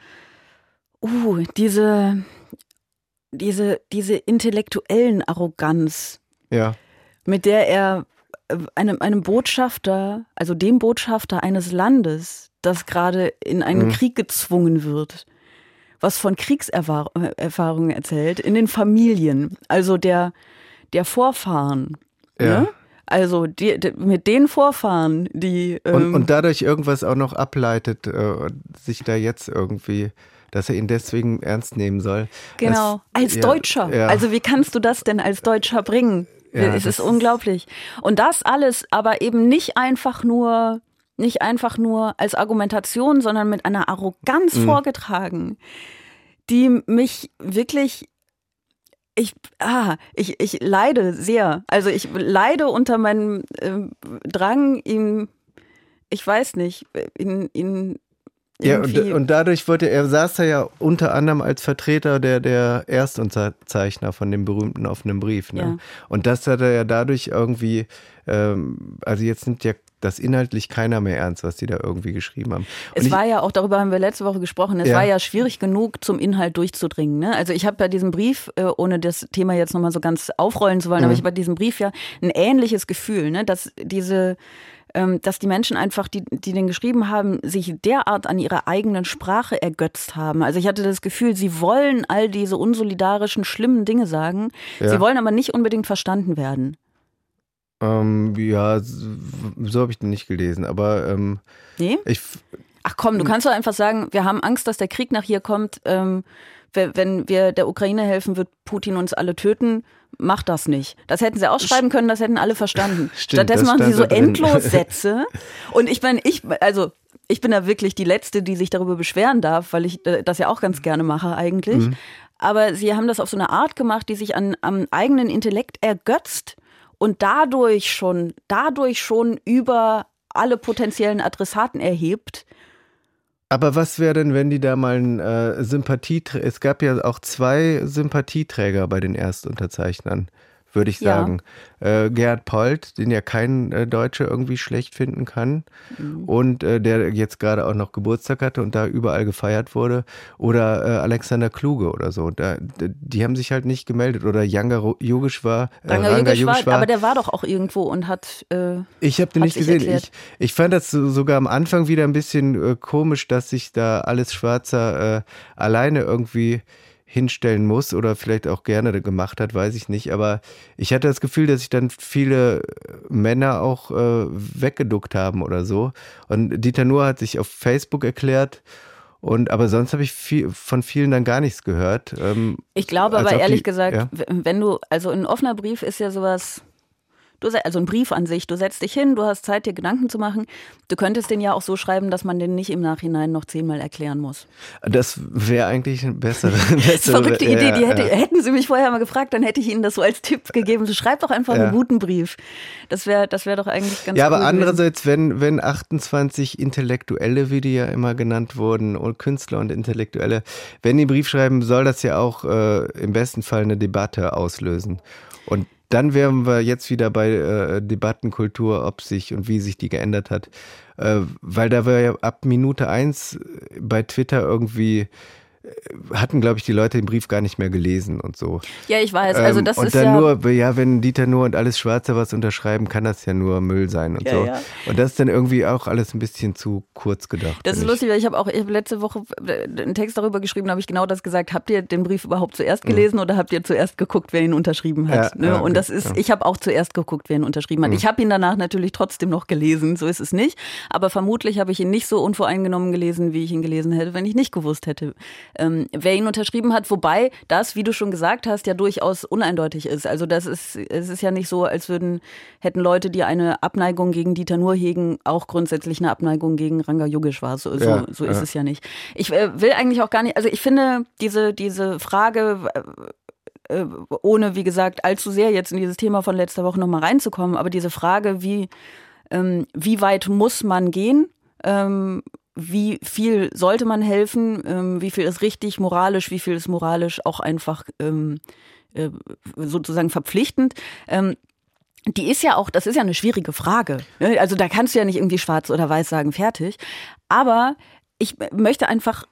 uh, diese, diese, diese intellektuellen Arroganz. Ja mit der er äh, einem, einem Botschafter, also dem Botschafter eines Landes, das gerade in einen mhm. Krieg gezwungen wird, was von Kriegserfahrungen erzählt, in den Familien, also der, der Vorfahren. Ja. Ne? Also die, die, mit den Vorfahren, die. Ähm und, und, dadurch irgendwas auch noch ableitet, äh, sich da jetzt irgendwie dass er ihn deswegen ernst nehmen soll. Genau, das, als ja, Deutscher. Ja. Also wie kannst du das denn als Deutscher bringen? Ja, es ist unglaublich. Und das alles aber eben nicht einfach nur nicht einfach nur als Argumentation, sondern mit einer Arroganz mhm. vorgetragen, die mich wirklich ich, ah, ich, ich leide sehr. Also ich leide unter meinem äh, Drang, ihn, ich weiß nicht, ihn, ihn ja, und, und, dadurch wurde er saß er ja unter anderem als Vertreter der, der Erstunterzeichner von dem berühmten offenen Brief. Ne? Ja. Und das hat er ja dadurch irgendwie, ähm, also jetzt nimmt ja das inhaltlich keiner mehr ernst, was die da irgendwie geschrieben haben. Und es war ja auch, darüber haben wir letzte Woche gesprochen, es ja. war ja schwierig genug, zum Inhalt durchzudringen. Ne? Also ich habe bei diesem Brief, äh, ohne das Thema jetzt nochmal so ganz aufrollen zu wollen, mhm. aber ich habe bei diesem Brief ja ein ähnliches Gefühl, ne? dass diese dass die Menschen einfach, die, die den geschrieben haben, sich derart an ihrer eigenen Sprache ergötzt haben. Also ich hatte das Gefühl, sie wollen all diese unsolidarischen, schlimmen Dinge sagen. Ja. Sie wollen aber nicht unbedingt verstanden werden. Ähm, ja, so habe ich den nicht gelesen, aber ähm, nee? ich. Ach komm, du kannst doch einfach sagen, wir haben Angst, dass der Krieg nach hier kommt. Ähm, wenn wir der Ukraine helfen, wird Putin uns alle töten mach das nicht. Das hätten sie ausschreiben können, das hätten alle verstanden. Stimmt, Stattdessen machen sie so endlos Sätze. Und ich meine, ich, also ich bin da wirklich die Letzte, die sich darüber beschweren darf, weil ich das ja auch ganz gerne mache eigentlich. Mhm. Aber sie haben das auf so eine Art gemacht, die sich an, am eigenen Intellekt ergötzt und dadurch schon, dadurch schon über alle potenziellen Adressaten erhebt. Aber was wäre denn, wenn die da mal ein äh, Sympathieträger, es gab ja auch zwei Sympathieträger bei den Erstunterzeichnern. Würde ich Ja. sagen. Äh, Gerhard Polt, den ja kein äh, Deutscher irgendwie schlecht finden kann Mhm. und äh, der jetzt gerade auch noch Geburtstag hatte und da überall gefeiert wurde. Oder äh, Alexander Kluge oder so. Da, die haben sich halt nicht gemeldet. Oder Yanga Ro- Yogeshwar. Äh, Ranga Ranga Yogeshwar, Yogeshwar. aber der war doch auch irgendwo und hat. Äh, Ich habe den nicht gesehen. Ich, ich fand das so, sogar am Anfang wieder ein bisschen komisch, dass sich da alles Schwarzer alleine irgendwie hinstellen muss oder vielleicht auch gerne gemacht hat, weiß ich nicht. Aber ich hatte das Gefühl, dass sich dann viele äh, Männer auch äh, weggeduckt haben oder so. Und Dieter Nuhr hat sich auf Facebook erklärt. Und aber sonst habe ich viel, von vielen dann gar nichts gehört. Ähm, Ich glaube aber ehrlich die- gesagt, ja. wenn du, also ein offener Brief ist ja sowas, du, also ein Brief an sich, du setzt dich hin, du hast Zeit, dir Gedanken zu machen. Du könntest den ja auch so schreiben, dass man den nicht im Nachhinein noch zehnmal erklären muss. Das wäre eigentlich eine bessere, Das ist eine bessere verrückte Idee, ja, die hätte, ja. hätten sie mich vorher mal gefragt, dann hätte ich ihnen das so als Tipp gegeben. So, schreib doch einfach Ja. einen guten Brief. Das wäre das wär doch eigentlich ganz Ja, cool aber gewesen. andererseits, wenn, wenn 28 Intellektuelle, wie die ja immer genannt wurden, und Künstler und Intellektuelle, wenn die Brief schreiben, soll das ja auch äh, im besten Fall eine Debatte auslösen. Und dann wären wir jetzt wieder bei äh, Debattenkultur, ob sich und wie sich die geändert hat. Äh, weil da war ja ab Minute eins bei Twitter irgendwie, hatten, glaube ich, die Leute den Brief gar nicht mehr gelesen und so. Ja, ich weiß. Also Ähm, das und ist dann ja. nur, ja, wenn Dieter nur und alles Schwarze was unterschreiben, kann das ja nur Müll sein und Ja, so. ja. Und das ist dann irgendwie auch alles ein bisschen zu kurz gedacht. Das ist lustig, weil ich habe auch ich hab letzte Woche äh, einen Text darüber geschrieben, da habe ich genau das gesagt. Habt ihr den Brief überhaupt zuerst gelesen oder habt ihr zuerst geguckt, wer ihn unterschrieben hat? Mhm. Ja, ne? ja, Und das okay, ist, ich habe auch zuerst geguckt, wer ihn unterschrieben hat. Mhm. Ich habe ihn danach natürlich trotzdem noch gelesen, so ist es nicht. Aber vermutlich habe ich ihn nicht so unvoreingenommen gelesen, wie ich ihn gelesen hätte, wenn ich nicht gewusst hätte, ähm, wer ihn unterschrieben hat. Wobei das, wie du schon gesagt hast, ja durchaus uneindeutig ist. Also das ist, es ist ja nicht so, als würden, hätten Leute, die eine Abneigung gegen Dieter Nuhr hegen, auch grundsätzlich eine Abneigung gegen Ranga Yogeshwar. So, so, Ja, so ist ja. es ja nicht. Ich äh, will eigentlich auch gar nicht, also ich finde diese, diese Frage, äh, ohne, wie gesagt, allzu sehr jetzt in dieses Thema von letzter Woche nochmal reinzukommen, aber diese Frage, wie, ähm, wie weit muss man gehen? Ähm, wie viel sollte man helfen? Ähm, wie viel ist richtig moralisch? Wie viel ist moralisch auch einfach ähm, äh, sozusagen verpflichtend? Ähm, die ist ja auch, das ist ja eine schwierige Frage. Also da kannst du ja nicht irgendwie schwarz oder weiß sagen, fertig. Aber ich möchte einfach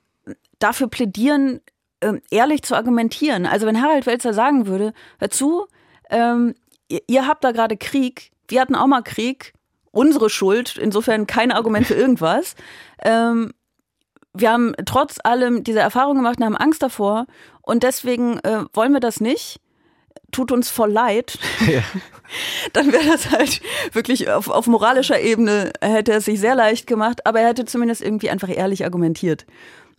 dafür plädieren, ähm, ehrlich zu argumentieren. Also wenn Harald Welzer sagen würde, hör zu, ähm, ihr, ihr habt da gerade Krieg, wir hatten auch mal Krieg, unsere Schuld, insofern kein Argument für irgendwas. Ähm, wir haben trotz allem diese Erfahrung gemacht und haben Angst davor und deswegen äh, wollen wir das nicht. Tut uns voll leid. Dann wäre das halt wirklich auf, auf moralischer Ebene hätte er es sich sehr leicht gemacht, aber er hätte zumindest irgendwie einfach ehrlich argumentiert.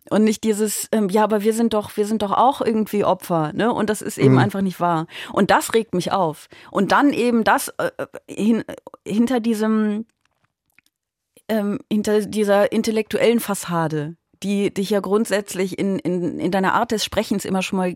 Und nicht dieses, ähm, ja, aber wir sind doch, wir sind doch auch irgendwie Opfer, ne? Und das ist eben Mhm. einfach nicht wahr. Und das regt mich auf. Und dann eben das äh, hin, hinter diesem, ähm, hinter dieser intellektuellen Fassade, die dich ja grundsätzlich in, in, in deiner Art des Sprechens immer schon mal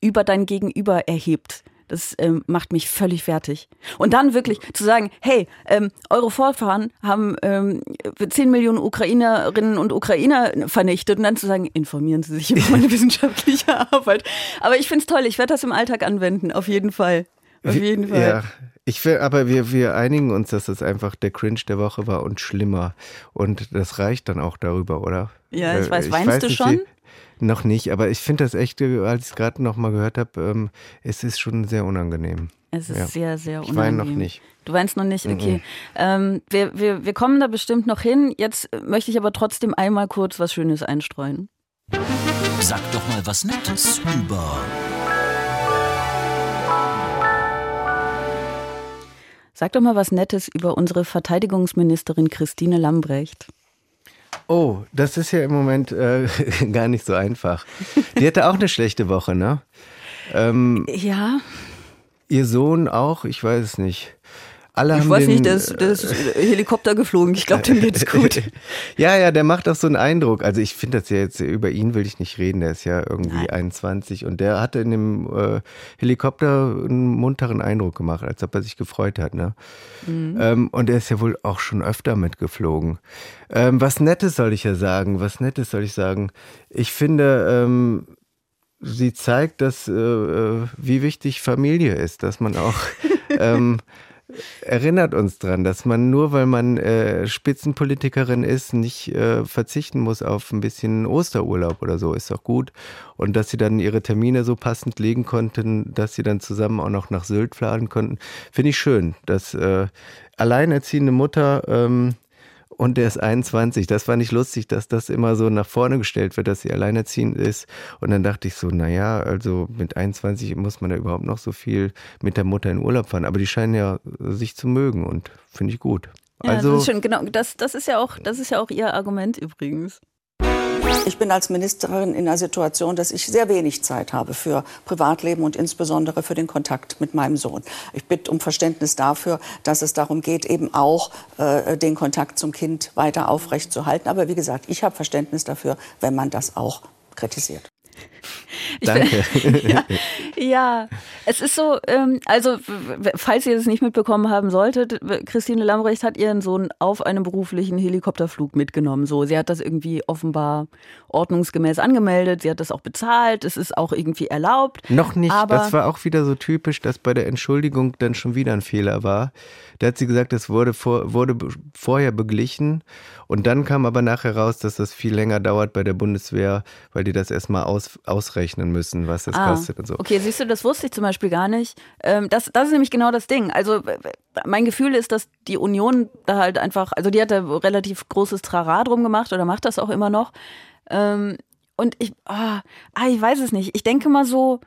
über dein Gegenüber erhebt. Das ähm, macht mich völlig fertig. Und dann wirklich zu sagen, hey, ähm, eure Vorfahren haben ähm, 10 Millionen Ukrainerinnen und Ukrainer vernichtet und dann zu sagen, informieren Sie sich über meine wissenschaftliche Arbeit. Aber ich find's toll, ich werde das im Alltag anwenden, auf jeden Fall. Auf jeden Fall. Ja, ich will, aber wir, wir einigen uns, dass das einfach der Cringe der Woche war und schlimmer. Und das reicht dann auch darüber, oder? Ja, ich weiß. Weinst du nicht, schon? wie- Noch nicht, aber ich finde das echt, äh, als ich es gerade noch mal gehört habe, ähm, es ist schon sehr unangenehm. Es ist Ja. sehr, sehr Ich unangenehm. weine noch nicht. Du weinst noch nicht? Okay. Mhm. Ähm, wir, wir, wir kommen da bestimmt noch hin. Jetzt möchte ich aber trotzdem einmal kurz was Schönes einstreuen. Sag doch mal was Nettes über Sag doch mal was Nettes über unsere Verteidigungsministerin Christine Lambrecht. Oh, das ist ja im Moment äh, gar nicht so einfach. Die hatte auch eine schlechte Woche, ne? Ähm, Ja, ihr Sohn auch? Ich weiß es nicht. Alle ich weiß den, nicht, der ist, der ist Helikopter geflogen. Ich glaube, dem geht's gut. ja, ja, der macht auch so einen Eindruck. Also ich finde das ja jetzt, über ihn will ich nicht reden, der ist ja irgendwie 21 und der hatte in dem äh, Helikopter einen munteren Eindruck gemacht, als ob er sich gefreut hat. Ne? Mhm. Ähm, und er ist ja wohl auch schon öfter mitgeflogen. Ähm, was Nettes soll ich ja sagen, was Nettes soll ich sagen. Ich finde, ähm, sie zeigt, dass äh, äh wie wichtig Familie ist, dass man auch ähm, erinnert uns dran, dass man nur, weil man äh, Spitzenpolitikerin ist, nicht äh, verzichten muss auf ein bisschen Osterurlaub oder so, ist doch gut. Und dass sie dann ihre Termine so passend legen konnten, dass sie dann zusammen auch noch nach Sylt fahren konnten, finde ich schön, dass äh, alleinerziehende Mutter ähm, und der ist 21. Das fand ich lustig, dass das immer so nach vorne gestellt wird, dass sie alleinerziehend ist. Und dann dachte ich so, naja, also mit 21 muss man da überhaupt noch so viel mit der Mutter in Urlaub fahren. Aber die scheinen ja sich zu mögen und finde ich gut. Ja, also, das ist schon, genau, das, das ist ja auch, das ist ja auch ihr Argument übrigens. Ich bin als Ministerin in der Situation, dass ich sehr wenig Zeit habe für Privatleben und insbesondere für den Kontakt mit meinem Sohn. Ich bitte um Verständnis dafür, dass es darum geht, eben auch äh, den Kontakt zum Kind weiter aufrechtzuerhalten. Aber wie gesagt, ich habe Verständnis dafür, wenn man das auch kritisiert. Danke. ja, ja, es ist so, ähm, also falls ihr es nicht mitbekommen haben solltet, Christine Lambrecht hat ihren Sohn auf einem beruflichen Helikopterflug mitgenommen. So, sie hat das irgendwie offenbar ordnungsgemäß angemeldet, sie hat das auch bezahlt, es ist auch irgendwie erlaubt. Noch nicht, das war auch wieder so typisch, dass bei der Entschuldigung dann schon wieder ein Fehler war. Da hat sie gesagt, es wurde, vor, wurde vorher beglichen und dann kam aber nachher raus, dass das viel länger dauert bei der Bundeswehr, weil die das erstmal aus, ausrechnen müssen, was das ah, kostet und so. Okay, siehst du, das wusste ich zum Beispiel gar nicht. Ähm, das, das ist nämlich genau das Ding. Also mein Gefühl ist, dass die Union da halt einfach, also die hat da relativ großes Trara drum gemacht oder macht das auch immer noch. Ähm, und ich, oh, ich weiß es nicht. Ich denke mal so,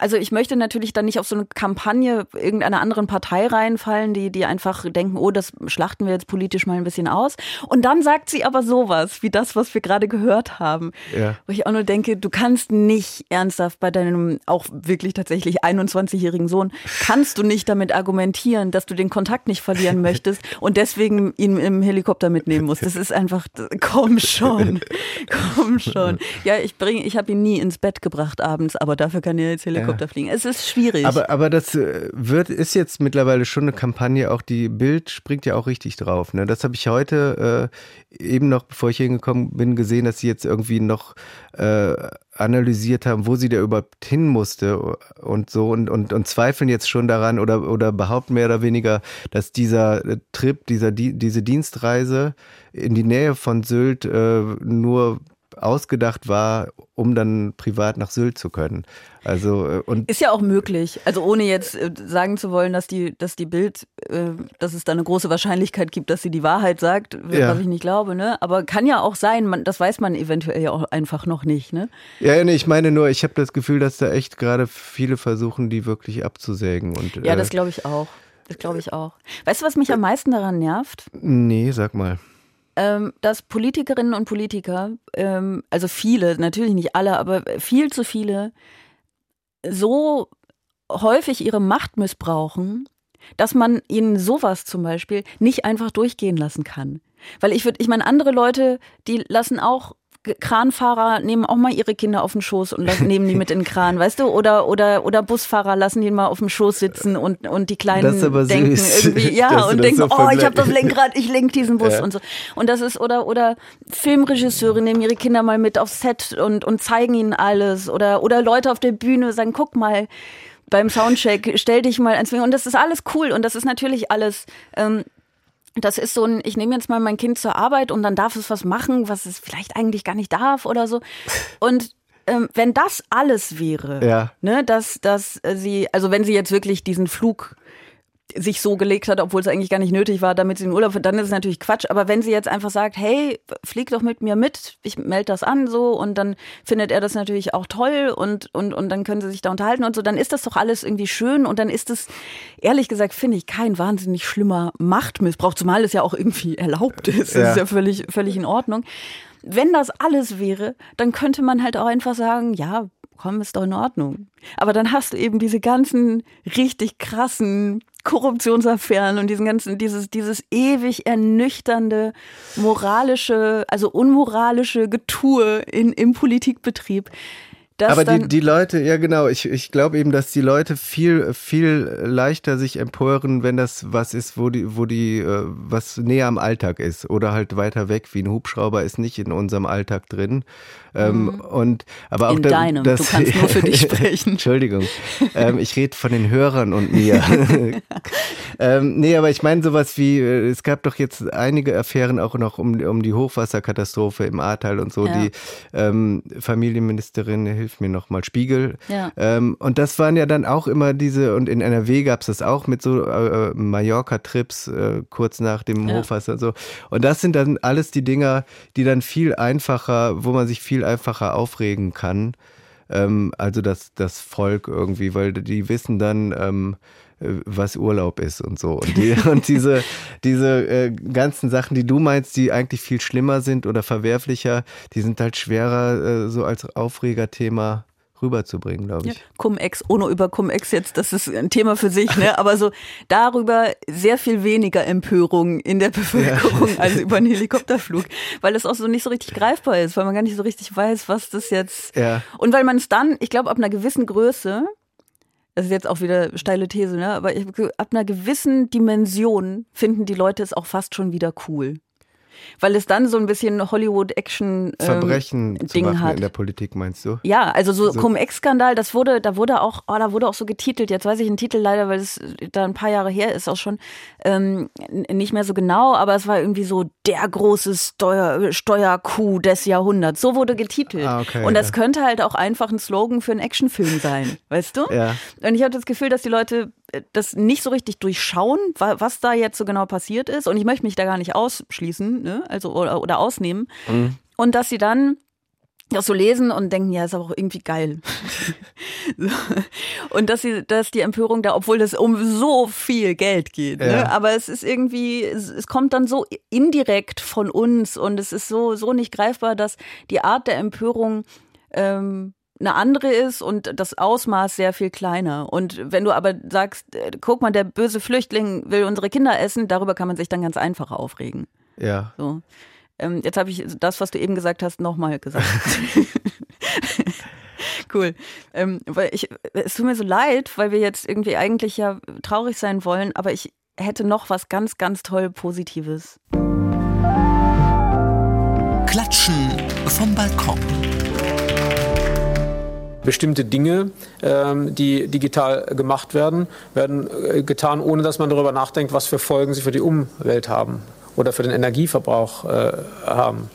also ich möchte natürlich dann nicht auf so eine Kampagne irgendeiner anderen Partei reinfallen, die, die einfach denken, oh, das schlachten wir jetzt politisch mal ein bisschen aus. Und dann sagt sie aber sowas, wie das, was wir gerade gehört haben. Ja. Wo ich auch nur denke, du kannst nicht ernsthaft bei deinem auch wirklich tatsächlich 21-jährigen Sohn, kannst du nicht damit argumentieren, dass du den Kontakt nicht verlieren möchtest und deswegen ihn im Helikopter mitnehmen musst. Das ist einfach, komm schon, komm schon. Ja, ich bringe, ich habe ihn nie ins Bett gebracht abends, aber dafür kann er jetzt Helikopter Helikopter fliegen. Es ist schwierig. Aber, aber das äh, wird, ist jetzt mittlerweile schon eine Kampagne, auch die Bild springt ja auch richtig drauf. Ne? Das habe ich heute äh, eben noch, bevor ich hingekommen bin, gesehen, dass sie jetzt irgendwie noch äh, analysiert haben, wo sie da überhaupt hin musste und so und, und, und zweifeln jetzt schon daran oder, oder behaupten mehr oder weniger, dass dieser äh, Trip, dieser, die, diese Dienstreise in die Nähe von Sylt äh, nur ausgedacht war, um dann privat nach Sylt zu können. Also äh, und ist ja auch möglich. Also ohne jetzt äh, sagen zu wollen, dass die, dass die Bild, äh, dass es da eine große Wahrscheinlichkeit gibt, dass sie die Wahrheit sagt, ja. was ich nicht glaube. Ne? Aber kann ja auch sein. Man, das weiß man eventuell ja auch einfach noch nicht. Ne? Ja, nee, ich meine nur, ich habe das Gefühl, dass da echt gerade viele versuchen, die wirklich abzusägen. Und, ja, das glaube ich auch. Das glaube ich auch. Weißt du, was mich am meisten daran nervt? Nee, sag mal ähm, dass Politikerinnen und Politiker, ähm, also viele, natürlich nicht alle, aber viel zu viele, so häufig ihre Macht missbrauchen, dass man ihnen sowas zum Beispiel nicht einfach durchgehen lassen kann. Weil ich würde, ich meine, andere Leute, die lassen auch Kranfahrer nehmen auch mal ihre Kinder auf den Schoß und lassen, nehmen die mit in den Kran, weißt du? Oder, oder, oder Busfahrer lassen die mal auf dem Schoß sitzen und, und die Kleinen denken süß. irgendwie, ja, und denken, so oh, ich habe das Lenkrad, ich lenk diesen Bus ja. und so. Und das ist, oder, oder Filmregisseure nehmen ihre Kinder mal mit aufs Set und, und zeigen ihnen alles. Oder, oder Leute auf der Bühne sagen, guck mal, beim Soundcheck, stell dich mal ans Und das ist alles cool und das ist natürlich alles ähm, das ist so ein, ich nehme jetzt mal mein Kind zur Arbeit und dann darf es was machen, was es vielleicht eigentlich gar nicht darf oder so. Und ähm, wenn das alles wäre, ja. ne, dass, dass sie, also wenn sie jetzt wirklich diesen Flug sich so gelegt hat, obwohl es eigentlich gar nicht nötig war, damit sie in Urlaub, dann ist es natürlich Quatsch. Aber wenn sie jetzt einfach sagt, hey, flieg doch mit mir mit, ich melde das an so und dann findet er das natürlich auch toll und, und, und dann können sie sich da unterhalten und so, dann ist das doch alles irgendwie schön und dann ist es, ehrlich gesagt, finde ich, kein wahnsinnig schlimmer Machtmissbrauch, zumal es ja auch irgendwie erlaubt ist. Ja. Das ist ja völlig, völlig in Ordnung. Wenn das alles wäre, dann könnte man halt auch einfach sagen, ja, komm, ist doch in Ordnung. Aber dann hast du eben diese ganzen richtig krassen Korruptionsaffären und diesen ganzen, dieses, dieses ewig ernüchternde, moralische, also unmoralische Getue in, im Politikbetrieb. Aber die, die Leute, ja genau, ich, ich glaube eben, dass die Leute viel, viel leichter sich empören, wenn das was ist, wo die, wo die, äh, was näher am Alltag ist oder halt weiter weg, wie ein Hubschrauber ist nicht in unserem Alltag drin. Ähm, Mhm. und aber auch In da- deinem. Du kannst nur für dich sprechen. Entschuldigung. Ähm, ich rede von den Hörern und mir. ähm, nee, aber ich meine sowas wie, äh, es gab doch jetzt einige Affären auch noch um, um die Hochwasserkatastrophe im Ahrtal und so. Ja. Die ähm, Familienministerin, hilf mir nochmal, Spiegel. Ja. Ähm, und das waren ja dann auch immer diese, und in NRW gab es das auch mit so äh, Mallorca-Trips äh, kurz nach dem Ja. Hochwasser so. Und das sind dann alles die Dinger, die dann viel einfacher, wo man sich viel einfacher aufregen kann. Ähm, also das, das Volk irgendwie, weil die wissen dann, ähm, äh, was Urlaub ist und so. Und, die, und diese, diese äh, ganzen Sachen, die du meinst, die eigentlich viel schlimmer sind oder verwerflicher, die sind halt schwerer äh, so als Aufregerthema rüberzubringen, glaube Ja, ich. Cum-Ex, ohne über Cum-Ex jetzt, das ist ein Thema für sich, ne? aber so darüber sehr viel weniger Empörung in der Bevölkerung als über einen Helikopterflug, weil es auch so nicht so richtig greifbar ist, weil man gar nicht so richtig weiß, was das jetzt Ja. und weil man es dann, ich glaube, ab einer gewissen Größe, das ist jetzt auch wieder steile These, ne? aber ich, ab einer gewissen Dimension finden die Leute es auch fast schon wieder cool. Weil es dann so ein bisschen Hollywood-Action ähm, hat. in der Politik, meinst du? Ja, also so, So- Cum-Ex-Skandal, das wurde, da wurde auch, oh, da wurde auch so getitelt. Jetzt weiß ich den Titel leider, weil es da ein paar Jahre her ist, auch schon ähm, nicht mehr so genau, aber es war irgendwie so der große Steuer, Steuerkuh des Jahrhunderts. So wurde getitelt. Ah, okay, Und das ja. könnte halt auch einfach ein Slogan für einen Actionfilm sein, weißt du? Ja. Und ich habe das Gefühl, dass die Leute das nicht so richtig durchschauen, wa- was da jetzt so genau passiert ist. Und ich möchte mich da gar nicht ausschließen, ne? also oder, oder ausnehmen. Mhm. Und dass sie dann das so lesen und denken, ja, ist aber auch irgendwie geil. so. Und dass sie, dass die Empörung da, obwohl es um so viel Geld geht, ne? Ja. aber es ist irgendwie, es, es kommt dann so indirekt von uns und es ist so, so nicht greifbar, dass die Art der Empörung ähm, eine andere ist und das Ausmaß sehr viel kleiner. Und wenn du aber sagst, äh, guck mal, der böse Flüchtling will unsere Kinder essen, darüber kann man sich dann ganz einfach aufregen. Ja. So. Ähm, jetzt habe ich das, was du eben gesagt hast, nochmal gesagt. cool. Ähm, weil ich, es tut mir so leid, weil wir jetzt irgendwie eigentlich ja traurig sein wollen, aber ich hätte noch was ganz, ganz toll Positives. Klatschen vom Balkon. Bestimmte Dinge, ähm, die digital gemacht werden, werden äh, getan, ohne dass man darüber nachdenkt, was für Folgen sie für die Umwelt haben oder für den Energieverbrauch äh, haben.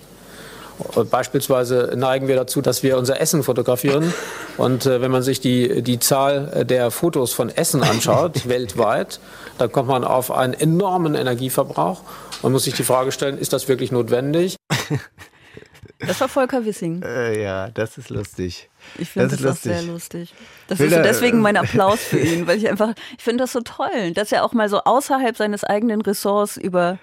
Beispielsweise neigen wir dazu, dass wir unser Essen fotografieren. Und äh, wenn man sich die, die Zahl äh, der Fotos von Essen anschaut, weltweit, dann kommt man auf einen enormen Energieverbrauch und muss sich die Frage stellen, ist das wirklich notwendig? Das war Volker Wissing. Äh, ja, das ist lustig. Ich finde das, ist auch lustig. sehr lustig. Das Will ist so er- deswegen mein Applaus für ihn, weil ich einfach, ich finde das so toll, dass er auch mal so außerhalb seines eigenen Ressorts über,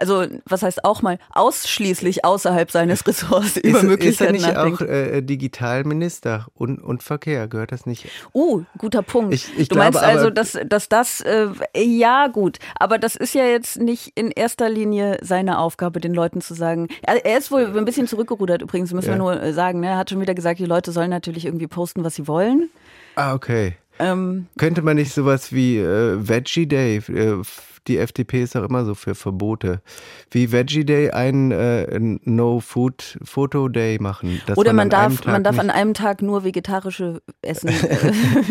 also was heißt auch mal, ausschließlich außerhalb seines Ressorts über ist, ist er Möglichkeiten nicht nachdenkt. auch äh, Digitalminister und, und Verkehr? Gehört das nicht? Uh, guter Punkt. Ich- ich du glaube meinst also, dass, dass das, äh, ja gut, aber das ist ja jetzt nicht in erster Linie seine Aufgabe, den Leuten zu sagen. Er, er ist wohl ein bisschen zurückgerudert übrigens, müssen Ja. wir nur äh, sagen. Ne? Er hat schon wieder gesagt, die Leute sollen natürlich irgendwie posten, was sie wollen. Ah, okay. Ähm, Könnte man nicht sowas wie äh, Veggie Day, äh, die FDP ist auch immer so für Verbote, wie Veggie Day einen äh, No-Food-Foto-Day machen? Oder man, an einem darf, man darf an einem Tag nur vegetarische Essen,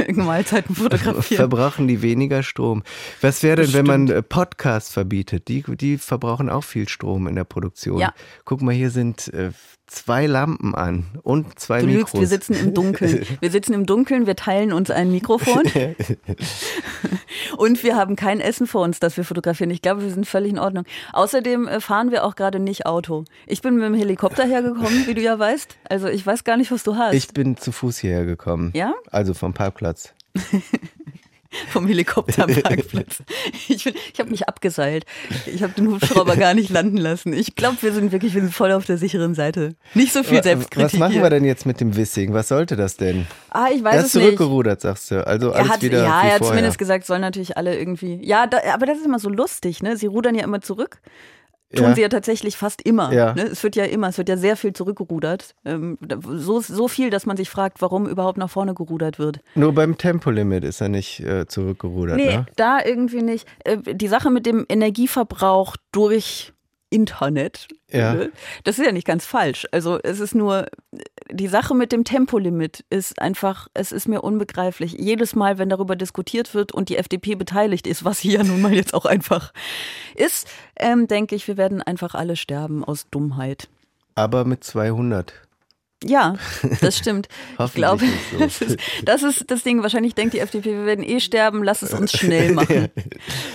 äh, Mahlzeiten fotografieren. verbrauchen die weniger Strom. Was wäre denn, wenn man äh, Podcasts verbietet? Die, die verbrauchen auch viel Strom in der Produktion. Ja. Guck mal, hier sind äh, zwei Lampen an und zwei Du Mikros. lügst, wir sitzen im Dunkeln. Wir sitzen im Dunkeln, wir teilen uns ein Mikrofon und wir haben kein Essen vor uns, das wir fotografieren. Ich glaube, wir sind völlig in Ordnung. Außerdem äh, fahren wir auch gerade nicht Auto. Ich bin mit dem Helikopter hergekommen, wie du ja weißt. Also ich weiß gar nicht, was du hast. Ich bin zu Fuß hierher gekommen. Ja? Also vom Parkplatz. Vom Helikopterparkplatz. Ich, bin- ich habe mich abgeseilt. Ich habe den Hubschrauber gar nicht landen lassen. Ich glaube, wir sind wirklich wir sind voll auf der sicheren Seite. Nicht so viel Selbstkritik. Was machen hier. wir denn jetzt mit dem Wissing? Was sollte das denn? Ah, ich weiß er es ist nicht. zurückgerudert, sagst du. Also Er alles hat, wieder ja, er hat zumindest gesagt, sollen natürlich alle irgendwie. Ja, da, aber das ist immer so lustig, ne? Sie rudern ja immer zurück. Tun Ja. sie ja tatsächlich fast immer. Ja. Ne? Es wird ja immer, es wird ja sehr viel zurückgerudert. Ähm, so, so viel, dass man sich fragt, warum überhaupt nach vorne gerudert wird. Nur beim Tempolimit ist er nicht äh, zurückgerudert, nee, ne? da irgendwie nicht. Äh, die Sache mit dem Energieverbrauch durch Internet, Ja. ne? das ist ja nicht ganz falsch. Also es ist nur, die Sache mit dem Tempolimit ist einfach, es ist mir unbegreiflich. Jedes Mal, wenn darüber diskutiert wird und die FDP beteiligt ist, was sie ja nun mal jetzt auch einfach ist, ähm, denke ich, wir werden einfach alle sterben aus Dummheit. Aber mit 200. Ja, das stimmt. ich glaube, so. das ist, das ist das Ding. Wahrscheinlich denkt die FDP, wir werden eh sterben, lass es uns schnell machen.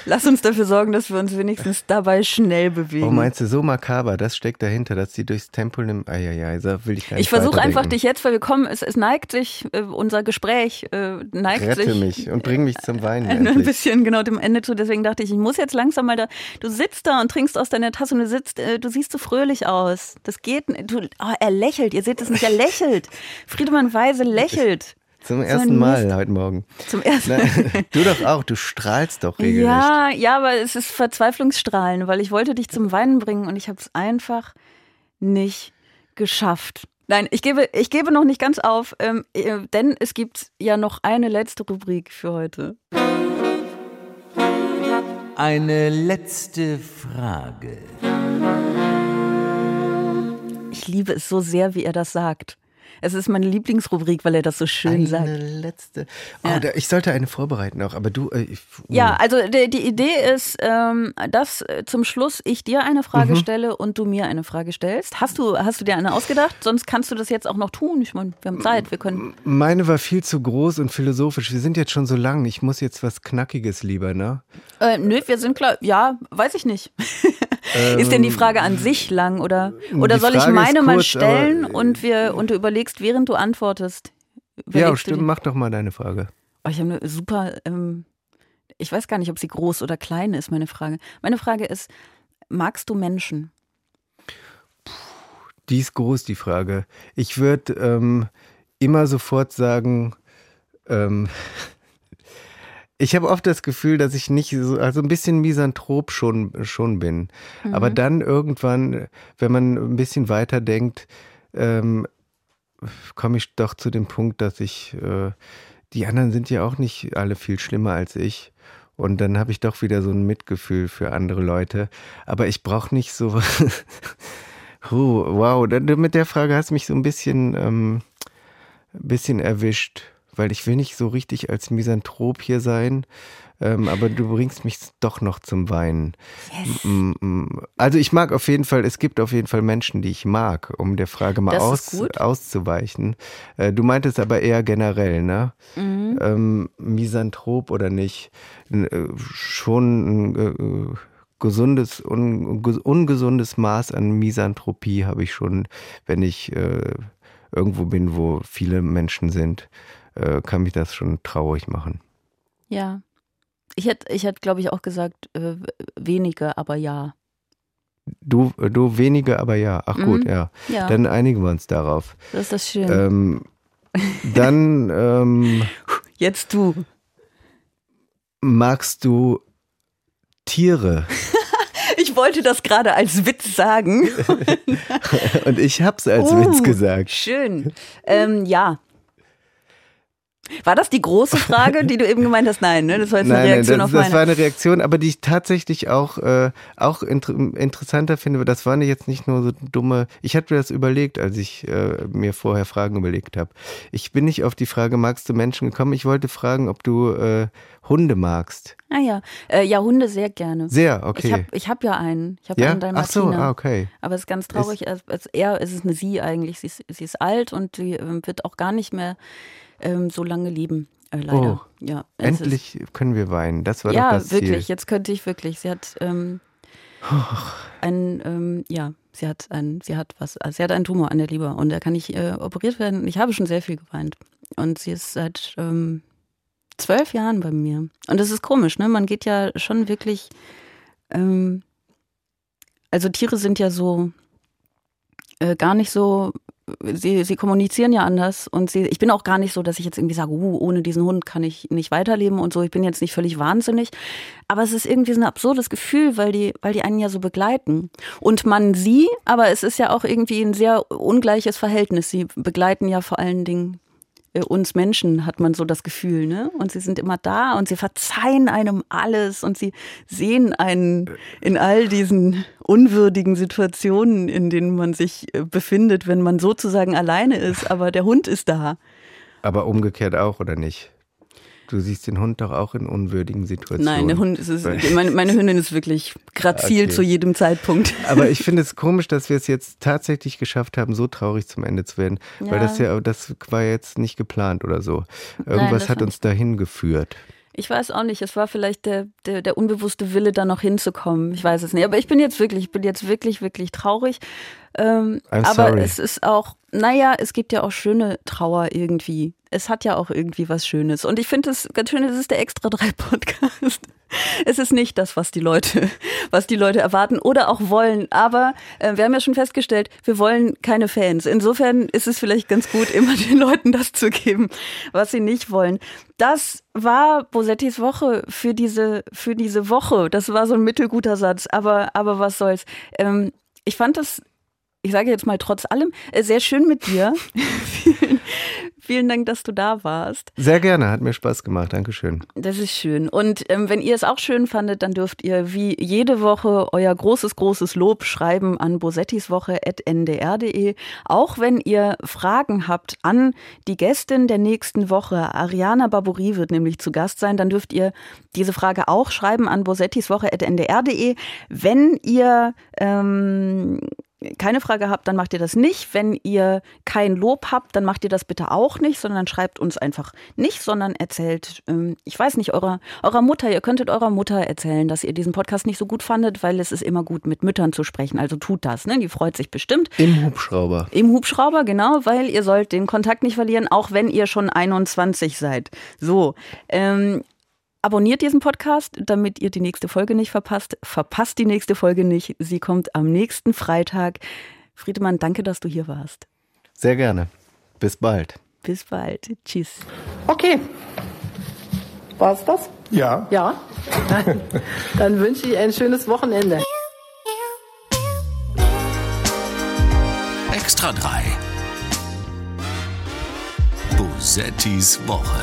Lass uns dafür sorgen, dass wir uns wenigstens dabei schnell bewegen. Oh, meinst du, so makaber, das steckt dahinter, dass sie durchs Tempolimit. Eieiei, so will ich gar nicht ich versuche einfach dich jetzt, weil wir kommen, es, es neigt sich, äh, unser Gespräch äh, neigt Rette sich mich und bring mich zum Weinen. ein endlich. bisschen genau dem Ende zu. Deswegen dachte ich, ich muss jetzt langsam mal da. Du sitzt da und trinkst aus deiner Tasse und du sitzt, äh, du siehst so fröhlich aus. Das geht. Du, oh, er lächelt. Ihr seht es nicht. Er lächelt. Friedemann Weise lächelt. Zum So ersten Mal Mist. heute Morgen. Zum ersten Na, du doch auch, du strahlst doch regelrecht. Ja, ja, aber es ist Verzweiflungsstrahlen, weil ich wollte dich zum Weinen bringen und ich habe es einfach nicht geschafft. Nein, ich gebe, ich gebe noch nicht ganz auf, ähm, äh, denn es gibt ja noch eine letzte Rubrik für heute. Eine letzte Frage. Ich liebe es so sehr, wie er das sagt. Es ist meine Lieblingsrubrik, weil er das so schön Eine sagt. letzte. Oh, da, ich sollte eine vorbereiten auch, aber du. Äh, ich, Ja, also die, die Idee ist, ähm, dass äh, zum Schluss ich dir eine Frage Mhm. stelle und du mir eine Frage stellst. Hast du, hast du dir eine ausgedacht? Sonst kannst du das jetzt auch noch tun. Ich meine, wir haben Zeit, wir können. Meine war viel zu groß und philosophisch. Wir sind jetzt schon so lang. Ich muss jetzt was Knackiges lieber, ne? Äh, nö, wir sind klar. Ja, weiß ich nicht. ist denn die Frage an sich lang oder oder Ähm, soll ich Frage meine mal kurz, stellen aber- und wir und du überlegst, während du antwortest? Ja, überlegst stimmt. Mach doch mal deine Frage. Oh, ich habe eine super. Ähm, ich weiß gar nicht, ob sie groß oder klein ist. Meine Frage. Meine Frage ist: Magst du Menschen? Die ist groß, die Frage. Ich würde ähm, immer sofort sagen, ähm, ich habe oft das Gefühl, dass ich nicht so, also ein bisschen misanthrop schon, schon bin. Mhm. Aber dann irgendwann, wenn man ein bisschen weiter denkt, ähm, komme ich doch zu dem Punkt, dass ich, äh, die anderen sind ja auch nicht alle viel schlimmer als ich. Und dann habe ich doch wieder so ein Mitgefühl für andere Leute. Aber ich brauche nicht so. Huh, wow, mit der Frage hast du mich so ein bisschen, ähm, bisschen erwischt, weil ich will nicht so richtig als Misanthrop hier sein, ähm, aber du bringst mich doch noch zum Weinen. M- Also ich mag auf jeden Fall, es gibt auf jeden Fall Menschen, die ich mag, um der Frage mal aus, auszuweichen. Äh, Du meintest aber eher generell, ne? Mhm. Ähm, Misanthrop oder nicht? Äh, Schon ein äh, gesundes, un, ges- ungesundes Maß an Misanthropie habe ich schon, wenn ich äh, irgendwo bin, wo viele Menschen sind, äh, kann mich das schon traurig machen. Ja. Ich hätte, ich hätte, glaube ich, auch gesagt, äh, weniger, aber ja. Du, du wenige, aber ja. Ach gut, Mhm. ja. Ja. Dann einigen wir uns darauf. Das ist das schön. Ähm, dann ähm, Jetzt du. magst du Tiere. Ich wollte das gerade als Witz sagen. Und ich hab's als Uh, Witz gesagt. Schön. Ähm, ja. War das die große Frage, die du eben gemeint hast? Nein, ne? Das war jetzt eine Nein, nein, Reaktion das, auf das meine. war eine Reaktion, aber die ich tatsächlich auch, äh, auch inter interessanter finde. Das waren jetzt nicht nur so dumme. Ich hatte mir das überlegt, als ich äh, mir vorher Fragen überlegt habe. Ich bin nicht auf die Frage, magst du Menschen gekommen? Ich wollte fragen, ob du äh, Hunde magst. Ah ja, äh, ja, Hunde sehr gerne. Sehr, okay. Ich habe ich hab ja einen. Ich habe Ja? einen Ach so, Dalmatiner. ah, okay. Aber es ist ganz traurig. Es, es, eher, es ist eine Sie eigentlich. Sie ist, sie ist alt und sie ähm, wird auch gar nicht mehr ähm, so lange leben. Äh, leider. Oh, ja, es ist- endlich können wir weinen. Das war ja, doch das wirklich. Ziel. Jetzt könnte ich wirklich. Sie hat ähm, ein, ähm, ja, sie hat ein, sie hat was, also sie hat einen Tumor an der Leber und da kann ich äh, operiert werden. Ich habe schon sehr viel geweint und sie ist seit ähm, zwölf Jahren bei mir. Und das ist komisch, ne? Man geht ja schon wirklich. Ähm, also Tiere sind ja so äh, gar nicht so sie, sie kommunizieren ja anders und sie, ich bin auch gar nicht so, dass ich jetzt irgendwie sage, uh, ohne diesen Hund kann ich nicht weiterleben und so. Ich bin jetzt nicht völlig wahnsinnig, aber es ist irgendwie so ein absurdes Gefühl, weil die, weil die einen ja so begleiten und man sie, aber es ist ja auch irgendwie ein sehr ungleiches Verhältnis. Sie begleiten ja vor allen Dingen uns Menschen hat man so das Gefühl, ne? Und sie sind immer da und sie verzeihen einem alles und sie sehen einen in all diesen unwürdigen Situationen, in denen man sich äh, befindet, wenn man sozusagen alleine ist, aber der Hund ist da. Aber umgekehrt auch, oder nicht? Du siehst den Hund doch auch in unwürdigen Situationen. Nein, der Hund ist es, meine, meine Hündin ist wirklich grazil okay. zu jedem Zeitpunkt. Aber ich finde es komisch, dass wir es jetzt tatsächlich geschafft haben, so traurig zum Ende zu werden. Ja. Weil das ja, das war jetzt nicht geplant oder so. Irgendwas Nein, hat uns dahin geführt. Ich weiß auch nicht. Es war vielleicht der, der, der unbewusste Wille, da noch hinzukommen. Ich weiß es nicht. Aber ich bin jetzt wirklich, ich bin jetzt wirklich, wirklich traurig. Ähm, aber sorry. es ist auch, naja, es gibt ja auch schöne Trauer irgendwie. Es hat ja auch irgendwie was Schönes. Und ich finde es ganz schön, es ist der Extra 3 Podcast. Es ist nicht das, was die Leute, was die Leute erwarten oder auch wollen. Aber äh, wir haben ja schon festgestellt, wir wollen keine Fans. Insofern ist es vielleicht ganz gut, immer den Leuten das zu geben, was sie nicht wollen. Das war Bosettis Woche für diese, für diese Woche. Das war so ein mittelguter Satz. Aber, aber was soll's. Ähm, ich fand das ich sage jetzt mal trotz allem, äh, sehr schön mit dir. vielen, vielen Dank, dass du da warst. Sehr gerne, hat mir Spaß gemacht. Dankeschön. Das ist schön. Und ähm, wenn ihr es auch schön fandet, dann dürft ihr wie jede Woche euer großes, großes Lob schreiben an bosettiswoche.ndr.de. Auch wenn ihr Fragen habt an die Gästin der nächsten Woche, Ariana Baburi wird nämlich zu Gast sein, dann dürft ihr diese Frage auch schreiben an bosettiswoche.ndr.de. Wenn ihr ähm, keine Frage habt, dann macht ihr das nicht. Wenn ihr kein Lob habt, dann macht ihr das bitte auch nicht, sondern schreibt uns einfach nicht, sondern erzählt, ähm, ich weiß nicht, eurer, eurer Mutter, ihr könntet eurer Mutter erzählen, dass ihr diesen Podcast nicht so gut fandet, weil es ist immer gut, mit Müttern zu sprechen. Also tut das, ne? Die freut sich bestimmt. Im Hubschrauber. Im Hubschrauber, genau, weil ihr sollt den Kontakt nicht verlieren, auch wenn ihr schon 21 seid. So. Ähm, Abonniert diesen Podcast, damit ihr die nächste Folge nicht verpasst. Verpasst die nächste Folge nicht. Sie kommt am nächsten Freitag. Friedemann, danke, dass du hier warst. Sehr gerne. Bis bald. Bis bald. Tschüss. Okay. War's das? Ja. Ja. Dann, dann wünsche ich ein schönes Wochenende. Extra 3. Bosettis Woche.